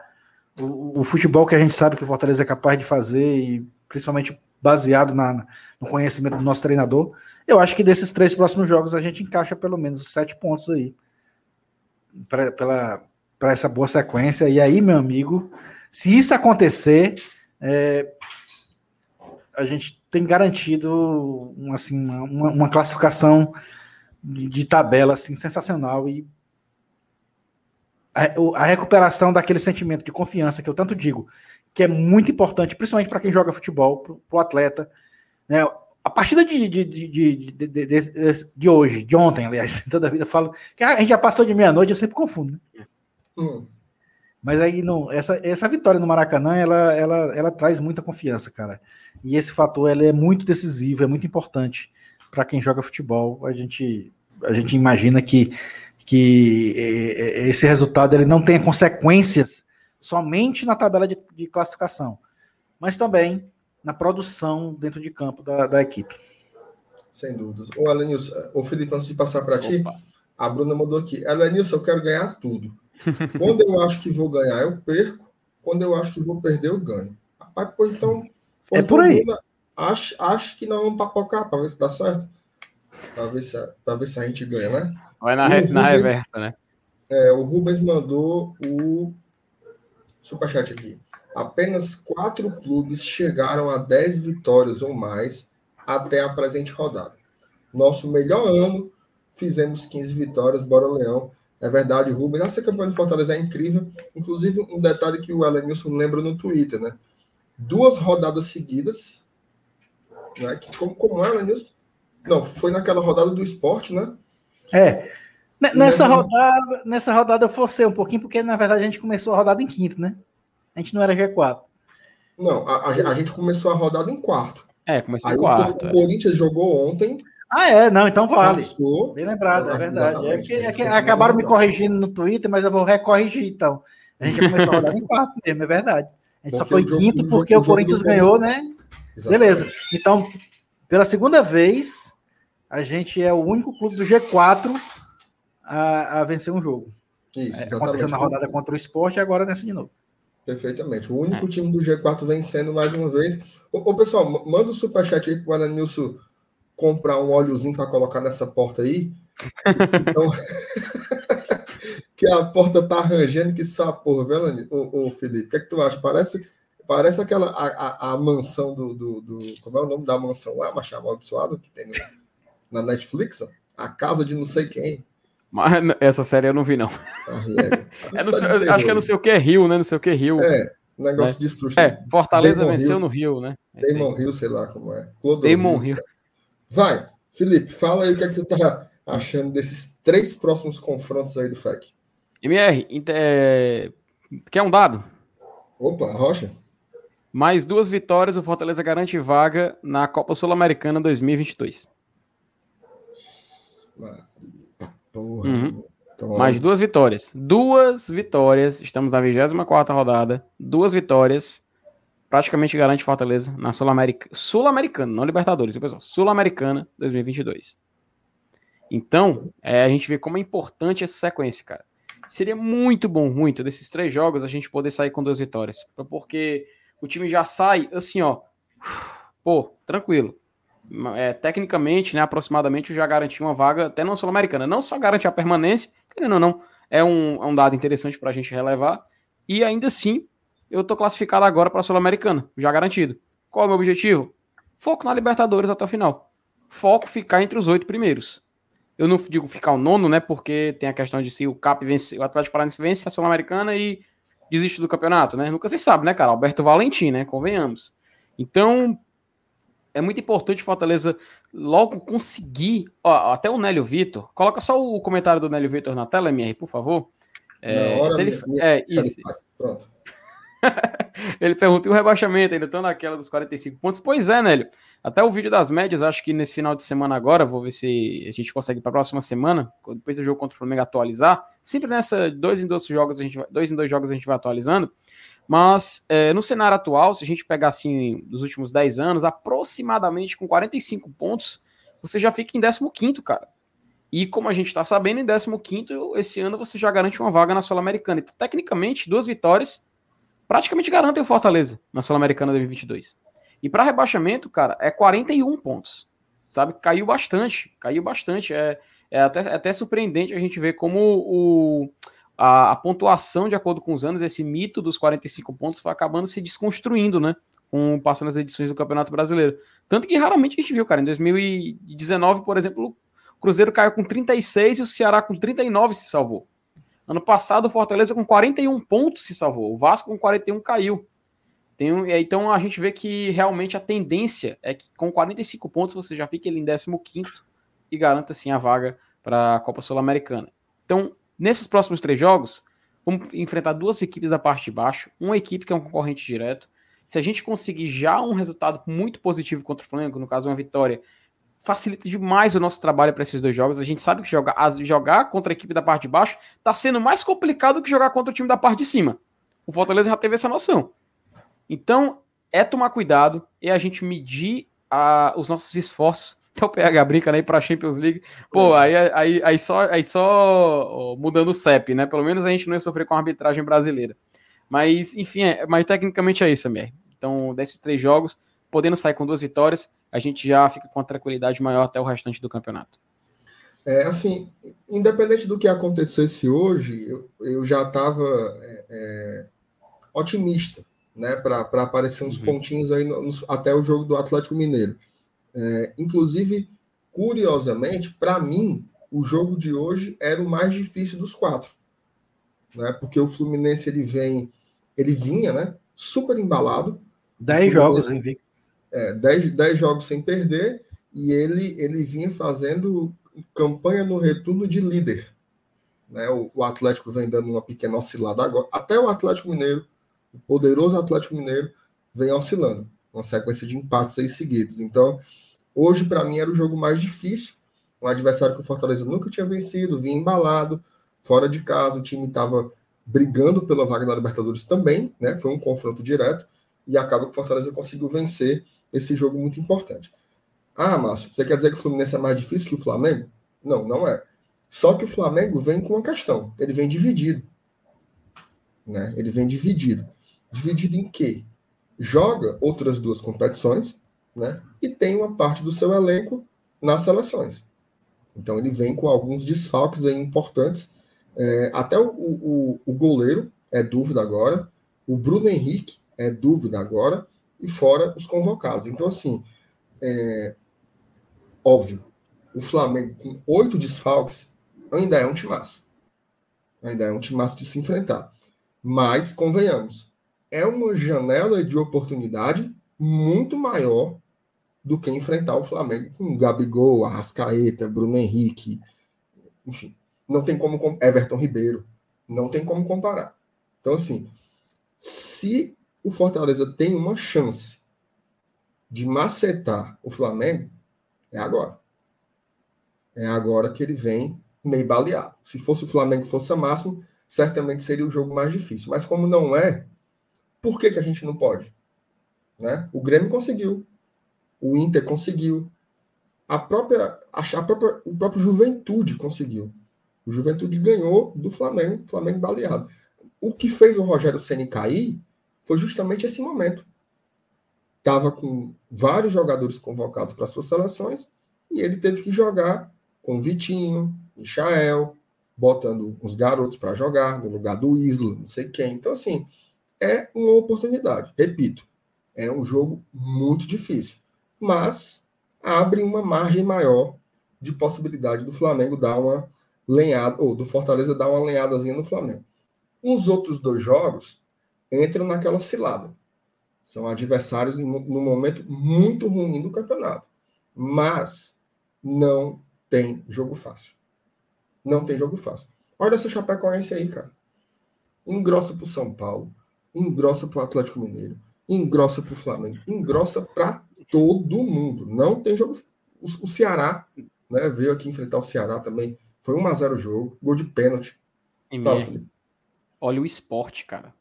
o, o, futebol que a gente sabe que o Fortaleza é capaz de fazer e principalmente baseado na, no conhecimento do nosso treinador, eu acho que desses três próximos jogos a gente encaixa pelo menos sete pontos aí para essa boa sequência. E aí, meu amigo, se isso acontecer, é, a gente tem garantido assim, uma, uma classificação de, de, tabela assim, sensacional e a, a recuperação daquele sentimento de confiança que eu tanto digo, que é muito importante, principalmente para quem joga futebol, para o atleta. Né? A partida de, de, de, de, de, hoje, de ontem, aliás, toda a vida eu falo que a gente já passou de meia-noite, eu sempre confundo. Né? Hum. Mas aí não, essa, essa vitória no Maracanã, ela, ela, ela traz muita confiança, cara. E esse fator ela é muito decisivo, é muito importante para quem joga futebol. A gente, a gente imagina que, que esse resultado ele não tenha consequências somente na tabela de, de classificação, mas também na produção dentro de campo da, da equipe. Sem dúvidas. O Alenilson, o Felipe, antes de passar para ti, a Bruna mandou aqui. Alenilson, eu quero ganhar tudo. Quando eu acho que vou ganhar, eu perco. Quando eu acho que vou perder, eu ganho. Rapaz, pô, então. Pô, é por aí. Bruna, acho, acho que não vamos papocar para ver se dá certo. Para ver, se, ver se a gente ganha, né? Vai na, re, na reversa, né? É, o Rubens mandou o superchat aqui. Apenas quatro clubes chegaram a 10 vitórias ou mais até a presente rodada. Nosso melhor ano, fizemos 15 vitórias, bora Leão. É verdade, Rubens. Essa campanha do Fortaleza é incrível. Inclusive, um detalhe que o Elenilson lembra no Twitter, né? Duas rodadas seguidas. Né? Que, como, como é, Elenilson? Não, foi naquela rodada do esporte, né? É. Nessa rodada, nessa rodada eu forcei um pouquinho, porque na verdade a gente começou a rodada em quinto, né? A gente não era G4. Não, a, a, a gente começou a rodada em quarto. É, começou em quarto. O, o Corinthians jogou ontem. Ah, é, não, então vale. Passou, Bem lembrado, é verdade. É que, é que acabaram me corrigindo no Twitter, mas eu vou recorrigir então. A gente começou a rodada em quarto mesmo, é verdade. A gente porque só foi jogo, quinto porque o, o Corinthians ganhou, né? Exatamente. Beleza. Então, pela segunda vez, a gente é o único clube do G4 a, a vencer um jogo. Isso, é, aconteceu na rodada contra o esporte e agora nessa de novo. Perfeitamente. O único é. time do G4 vencendo mais uma vez. Ô, ô pessoal, manda o um superchat aí pro Ananilson comprar um óleozinho para colocar nessa porta aí. Então, que a porta tá arranjando que só a porra, viu, ô, ô Felipe? O que é que tu acha? Parece, parece aquela a, a, a mansão do, do, do, Como é o nome da mansão lá, Machado Amaldiçoado, que tem na Netflix? Ó? A casa de não sei quem. Mas essa série eu não vi, não. É. é no, acho que é não sei o que Rio, né? Não sei o que Rio. É, negócio né? de susto. É, Fortaleza Damon venceu Hill, no Rio, né? Damon Rio, sei lá como é. Damon Rio. Vai, Felipe, fala aí o que é que tu tá achando desses três próximos confrontos aí do FEC. MR, é... quer um dado? Opa, Rocha. Mais duas vitórias, o Fortaleza garante vaga na Copa Sul-Americana 2022. Porra. Uhum. Então, Mais duas vitórias. Duas vitórias. Estamos na 24 rodada. Duas vitórias. Praticamente garante Fortaleza na Sul-Americana. Sul-Americana, não Libertadores, pessoal. Sul-Americana 2022. Então, é, a gente vê como é importante essa sequência, cara. Seria muito bom, muito, desses três jogos, a gente poder sair com duas vitórias. Porque o time já sai assim, ó. Pô, tranquilo é, tecnicamente, né, aproximadamente, já garantiu uma vaga até na Sul-Americana. Não só garantir a permanência, querendo ou não, é um, é um dado interessante para a gente relevar. E ainda assim, eu tô classificado agora para a Sul-Americana, já garantido. Qual é o meu objetivo? Foco na Libertadores até o final. Foco ficar entre os oito primeiros. Eu não digo ficar o nono, né? Porque tem a questão de se o Cap vence, o Atlético Paranaense vence a Sul-Americana e desiste do campeonato, né? Nunca se sabe, né, cara? Alberto Valentim, né? Convenhamos. Então, é muito importante Fortaleza logo conseguir. Ó, até o Nélio Vitor. Coloca só o comentário do Nélio Vitor na tela, MR, por favor. É, hora, ele, minha, é isso. Pronto. ele perguntou o rebaixamento, ainda estão naquela dos 45 pontos. Pois é, Nélio. Até o vídeo das médias, acho que nesse final de semana agora, vou ver se a gente consegue para a próxima semana, depois do jogo contra o Flamengo atualizar. Sempre nessa dois em dois jogos a gente vai, dois em dois jogos a gente vai atualizando. Mas é, no cenário atual, se a gente pegar assim dos últimos 10 anos, aproximadamente com 45 pontos, você já fica em 15, cara. E como a gente está sabendo, em 15, esse ano você já garante uma vaga na Sul-Americana. Então, tecnicamente, duas vitórias praticamente garantem o Fortaleza na Sul-Americana 2022. E para rebaixamento, cara, é 41 pontos. Sabe? Caiu bastante. Caiu bastante. É, é até, é até surpreendente a gente ver como o, a, a, pontuação, de acordo com os anos, esse mito dos 45 pontos foi acabando se desconstruindo, né? Com passando as edições do Campeonato Brasileiro. Tanto que raramente a gente viu, cara. Em 2019, por exemplo, o Cruzeiro caiu com 36 e o Ceará com 39 se salvou. Ano passado, o Fortaleza com 41 pontos se salvou. O Vasco com 41 caiu. Tem então a gente vê que realmente a tendência é que com 45 pontos você já fica ele em 15 e garanta assim a vaga para a Copa Sul-Americana. Então, nesses próximos três jogos, vamos enfrentar duas equipes da parte de baixo, uma equipe que é um concorrente direto. Se a gente conseguir já um resultado muito positivo contra o Flamengo, no caso uma vitória, facilita demais o nosso trabalho para esses dois jogos. A gente sabe que jogar, jogar contra a equipe da parte de baixo está sendo mais complicado que jogar contra o time da parte de cima. O Fortaleza já teve essa noção. Então, é tomar cuidado e a gente medir a, os nossos esforços. Até o PH brinca né, para a Champions League. Pô, é. aí, aí, aí só, aí só mudando o CEP, né? Pelo menos a gente não ia sofrer com a arbitragem brasileira. Mas, enfim, é, mas tecnicamente é isso, Amir. Então, desses três jogos, podendo sair com duas vitórias, a gente já fica com a tranquilidade maior até o restante do campeonato. É, assim, independente do que acontecesse hoje, eu, eu já estava é, é, otimista, né, para aparecer uns uhum. pontinhos aí no, no, até o jogo do Atlético Mineiro. É, inclusive, curiosamente, para mim, o jogo de hoje era o mais difícil dos quatro, né, porque o Fluminense ele vem, ele vinha, né, super embalado. Dez jogos, invicto é, 10, 10 jogos sem perder e ele, ele vinha fazendo campanha no retorno de líder. Né? O, o, Atlético vem dando uma pequena oscilada agora. Até o Atlético Mineiro, o poderoso Atlético Mineiro, vem oscilando. Uma sequência de empates aí seguidos. Então, hoje, para mim, era o jogo mais difícil. Um adversário que o Fortaleza nunca tinha vencido, vinha embalado, fora de casa. O time estava brigando pela vaga na Libertadores também, né? Foi um confronto direto. E acaba que o Fortaleza conseguiu vencer esse jogo muito importante. Ah, Márcio, você quer dizer que o Fluminense é mais difícil que o Flamengo? Não, não é. Só que o Flamengo vem com uma questão. Ele vem dividido. Né? Ele vem dividido. Dividido em quê? Joga outras duas competições né? e tem uma parte do seu elenco nas seleções. Então ele vem com alguns desfalques importantes. É, até o, o, o goleiro é dúvida agora. O Bruno Henrique é dúvida agora e fora os convocados. Então, assim, é óbvio, o Flamengo com oito desfalques ainda é um timaço. Ainda é um timaço de se enfrentar. Mas, convenhamos, é uma janela de oportunidade muito maior do que enfrentar o Flamengo com Gabigol, Arrascaeta, Bruno Henrique, enfim, não tem como Everton Ribeiro, não tem como comparar. Então assim, se o Fortaleza tem uma chance de macetar o Flamengo, é agora. É agora que ele vem meio baleado. Se fosse o Flamengo força máxima, certamente seria o jogo mais difícil. Mas como não é, por que, que a gente não pode? Né? O Grêmio conseguiu. O Inter conseguiu. A própria, a própria, o próprio Juventude conseguiu. O Juventude ganhou do Flamengo, Flamengo baleado. O que fez o Rogério Ceni cair foi justamente esse momento. Estava com vários jogadores convocados para suas seleções e ele teve que jogar com Vitinho, Michael, botando uns garotos para jogar no lugar do Isla, não sei quem. Então, assim, é uma oportunidade. Repito, é um jogo muito difícil, mas abre uma margem maior de possibilidade do Flamengo dar uma lenhada, ou do Fortaleza dar uma lenhadazinha no Flamengo. Os outros dois jogos entram naquela cilada. São adversários no, momento muito ruim do campeonato. Mas não tem jogo fácil. Não tem jogo fácil. Olha essa Chapecoense aí, cara. Engrossa pro São Paulo, engrossa pro Atlético Mineiro, engrossa pro Flamengo, engrossa para todo mundo. Não tem jogo. O, o Ceará, né, veio aqui enfrentar o Ceará também. Foi 1 a 0 o jogo, gol de pênalti. Fala, Felipe. Olha o esporte, cara.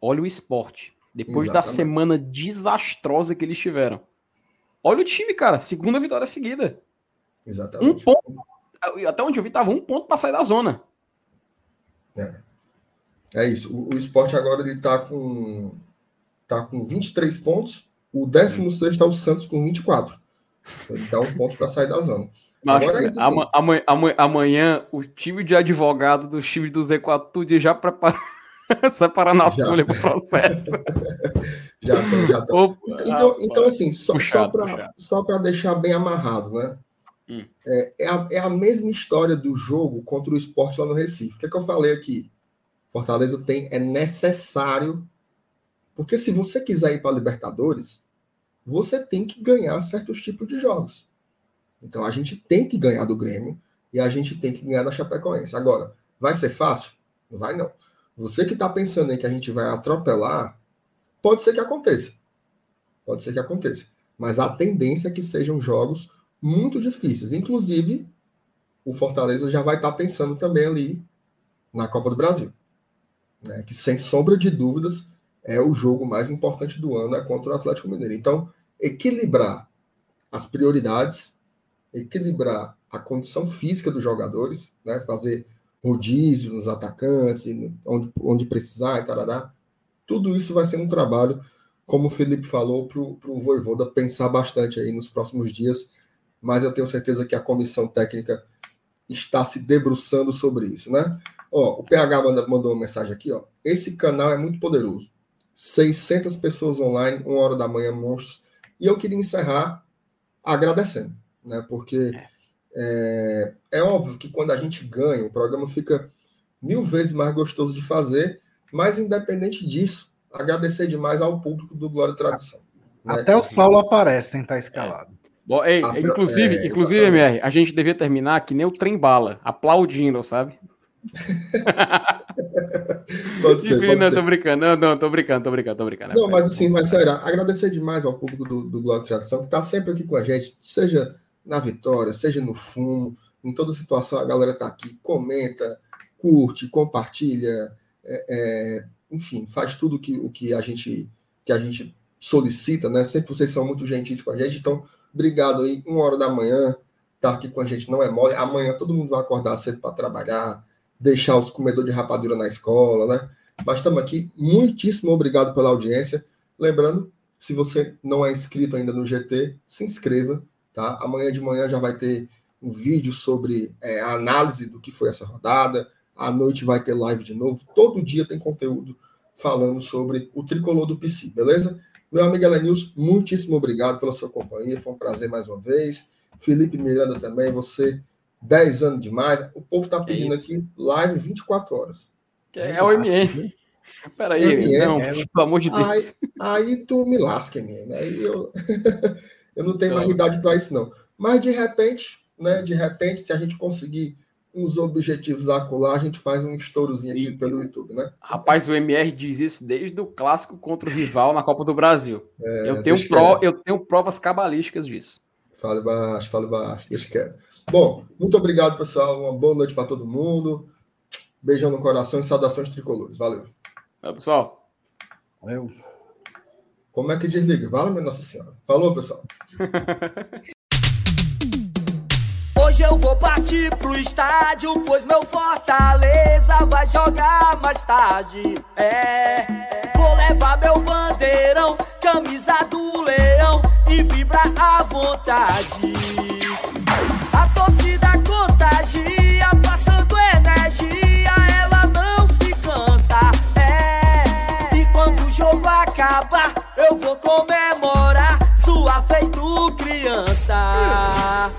Olha o esporte. Depois Exatamente. da semana desastrosa que eles tiveram. Olha o time, cara. Segunda vitória seguida. Exatamente. Um ponto. Até onde eu vi, tava um ponto para sair da zona. É, é isso. O, o esporte agora ele tá com, tá com 23 pontos. O 16 está o Santos com 24. Ele dá um ponto para sair da zona. Mas, agora é isso, assim. amanhã, amanhã, amanhã, o time de advogado do time do Z4 tudo já prepara. Separando a folha para o processo. já já tô. então, então, assim, só, puxado, só para deixar bem amarrado, né? Hum. É, é, a, é a mesma história do jogo contra o esporte lá no Recife. O que, é que eu falei aqui? Fortaleza tem, é necessário. Porque se você quiser ir para a Libertadores, você tem que ganhar certos tipos de jogos. Então a gente tem que ganhar do Grêmio e a gente tem que ganhar da Chapecoense. Agora, vai ser fácil? Não vai, não. Você que está pensando em que a gente vai atropelar, pode ser que aconteça. Pode ser que aconteça. Mas a tendência é que sejam jogos muito difíceis. Inclusive, o Fortaleza já vai estar tá pensando também ali na Copa do Brasil. Né? Que, sem sombra de dúvidas, é o jogo mais importante do ano é contra o Atlético Mineiro. Então, equilibrar as prioridades, equilibrar a condição física dos jogadores, né? fazer rodízio nos atacantes, onde, onde precisar tarará. Tudo isso vai ser um trabalho, como o Felipe falou, para o Voivoda pensar bastante aí nos próximos dias, mas eu tenho certeza que a comissão técnica está se debruçando sobre isso, né? Ó, o PH mandou uma mensagem aqui, ó. Esse canal é muito poderoso. 600 pessoas online, uma hora da manhã, monstros. E eu queria encerrar agradecendo, né? Porque é. É, é óbvio que quando a gente ganha, o programa fica mil vezes mais gostoso de fazer, mas independente disso, agradecer demais ao público do Glória e Tradição. Né? Até né? o Saulo aparece sem estar escalado. Bom, ei, ah, inclusive, é, inclusive, MR, a gente devia terminar que nem o trem bala, aplaudindo, sabe? pode ser, pode não, ser. tô brincando, não, não, tô brincando, tô brincando, tô brincando. Não, mas assim, mas sério, agradecer demais ao público do, do Glória e Tradição, que está sempre aqui com a gente, seja na vitória, seja no fumo, em toda situação a galera tá aqui, comenta, curte, compartilha, é, é, enfim, faz tudo que, o que a gente que a gente solicita, né? Sempre vocês são muito gentis com a gente, então obrigado aí, uma hora da manhã, tá aqui com a gente não é mole. Amanhã todo mundo vai acordar cedo para trabalhar, deixar os comedores de rapadura na escola, né? Mas estamos aqui, muitíssimo obrigado pela audiência. Lembrando, se você não é inscrito ainda no GT, se inscreva, Tá? Amanhã de manhã já vai ter um vídeo sobre é, a análise do que foi essa rodada. À noite vai ter live de novo. Todo dia tem conteúdo falando sobre o tricolor do PC, beleza? Meu amigo Elenils, muitíssimo obrigado pela sua companhia. Foi um prazer mais uma vez. Felipe Miranda também, você, 10 anos demais. O povo está pedindo é aqui live 24 horas. É, é o MM. Peraí, é, não, é, pelo amor de Deus. Aí, aí tu me lasca, MM. Aí eu. Eu não tenho mais idade para isso, não. Mas de repente, né? De repente, se a gente conseguir uns objetivos acolá, a gente faz um estourazinho aqui e, pelo YouTube, né? Rapaz, o MR diz isso desde o clássico contra o rival na Copa do Brasil. É, eu, tenho pro, eu tenho provas cabalísticas disso. Fale baixo, fale baixo, deixa quieto. Bom, muito obrigado, pessoal. Uma boa noite para todo mundo. Beijão no coração e saudações tricolores. Valeu. Valeu, pessoal. Valeu. Como é que desliga? Fala, minha Nossa Senhora. Falou, pessoal. Hoje eu vou partir pro estádio, pois meu Fortaleza vai jogar mais tarde. É, vou levar meu bandeirão, camisa do leão e vibrar à vontade. eu vou comemorar sua feito criança.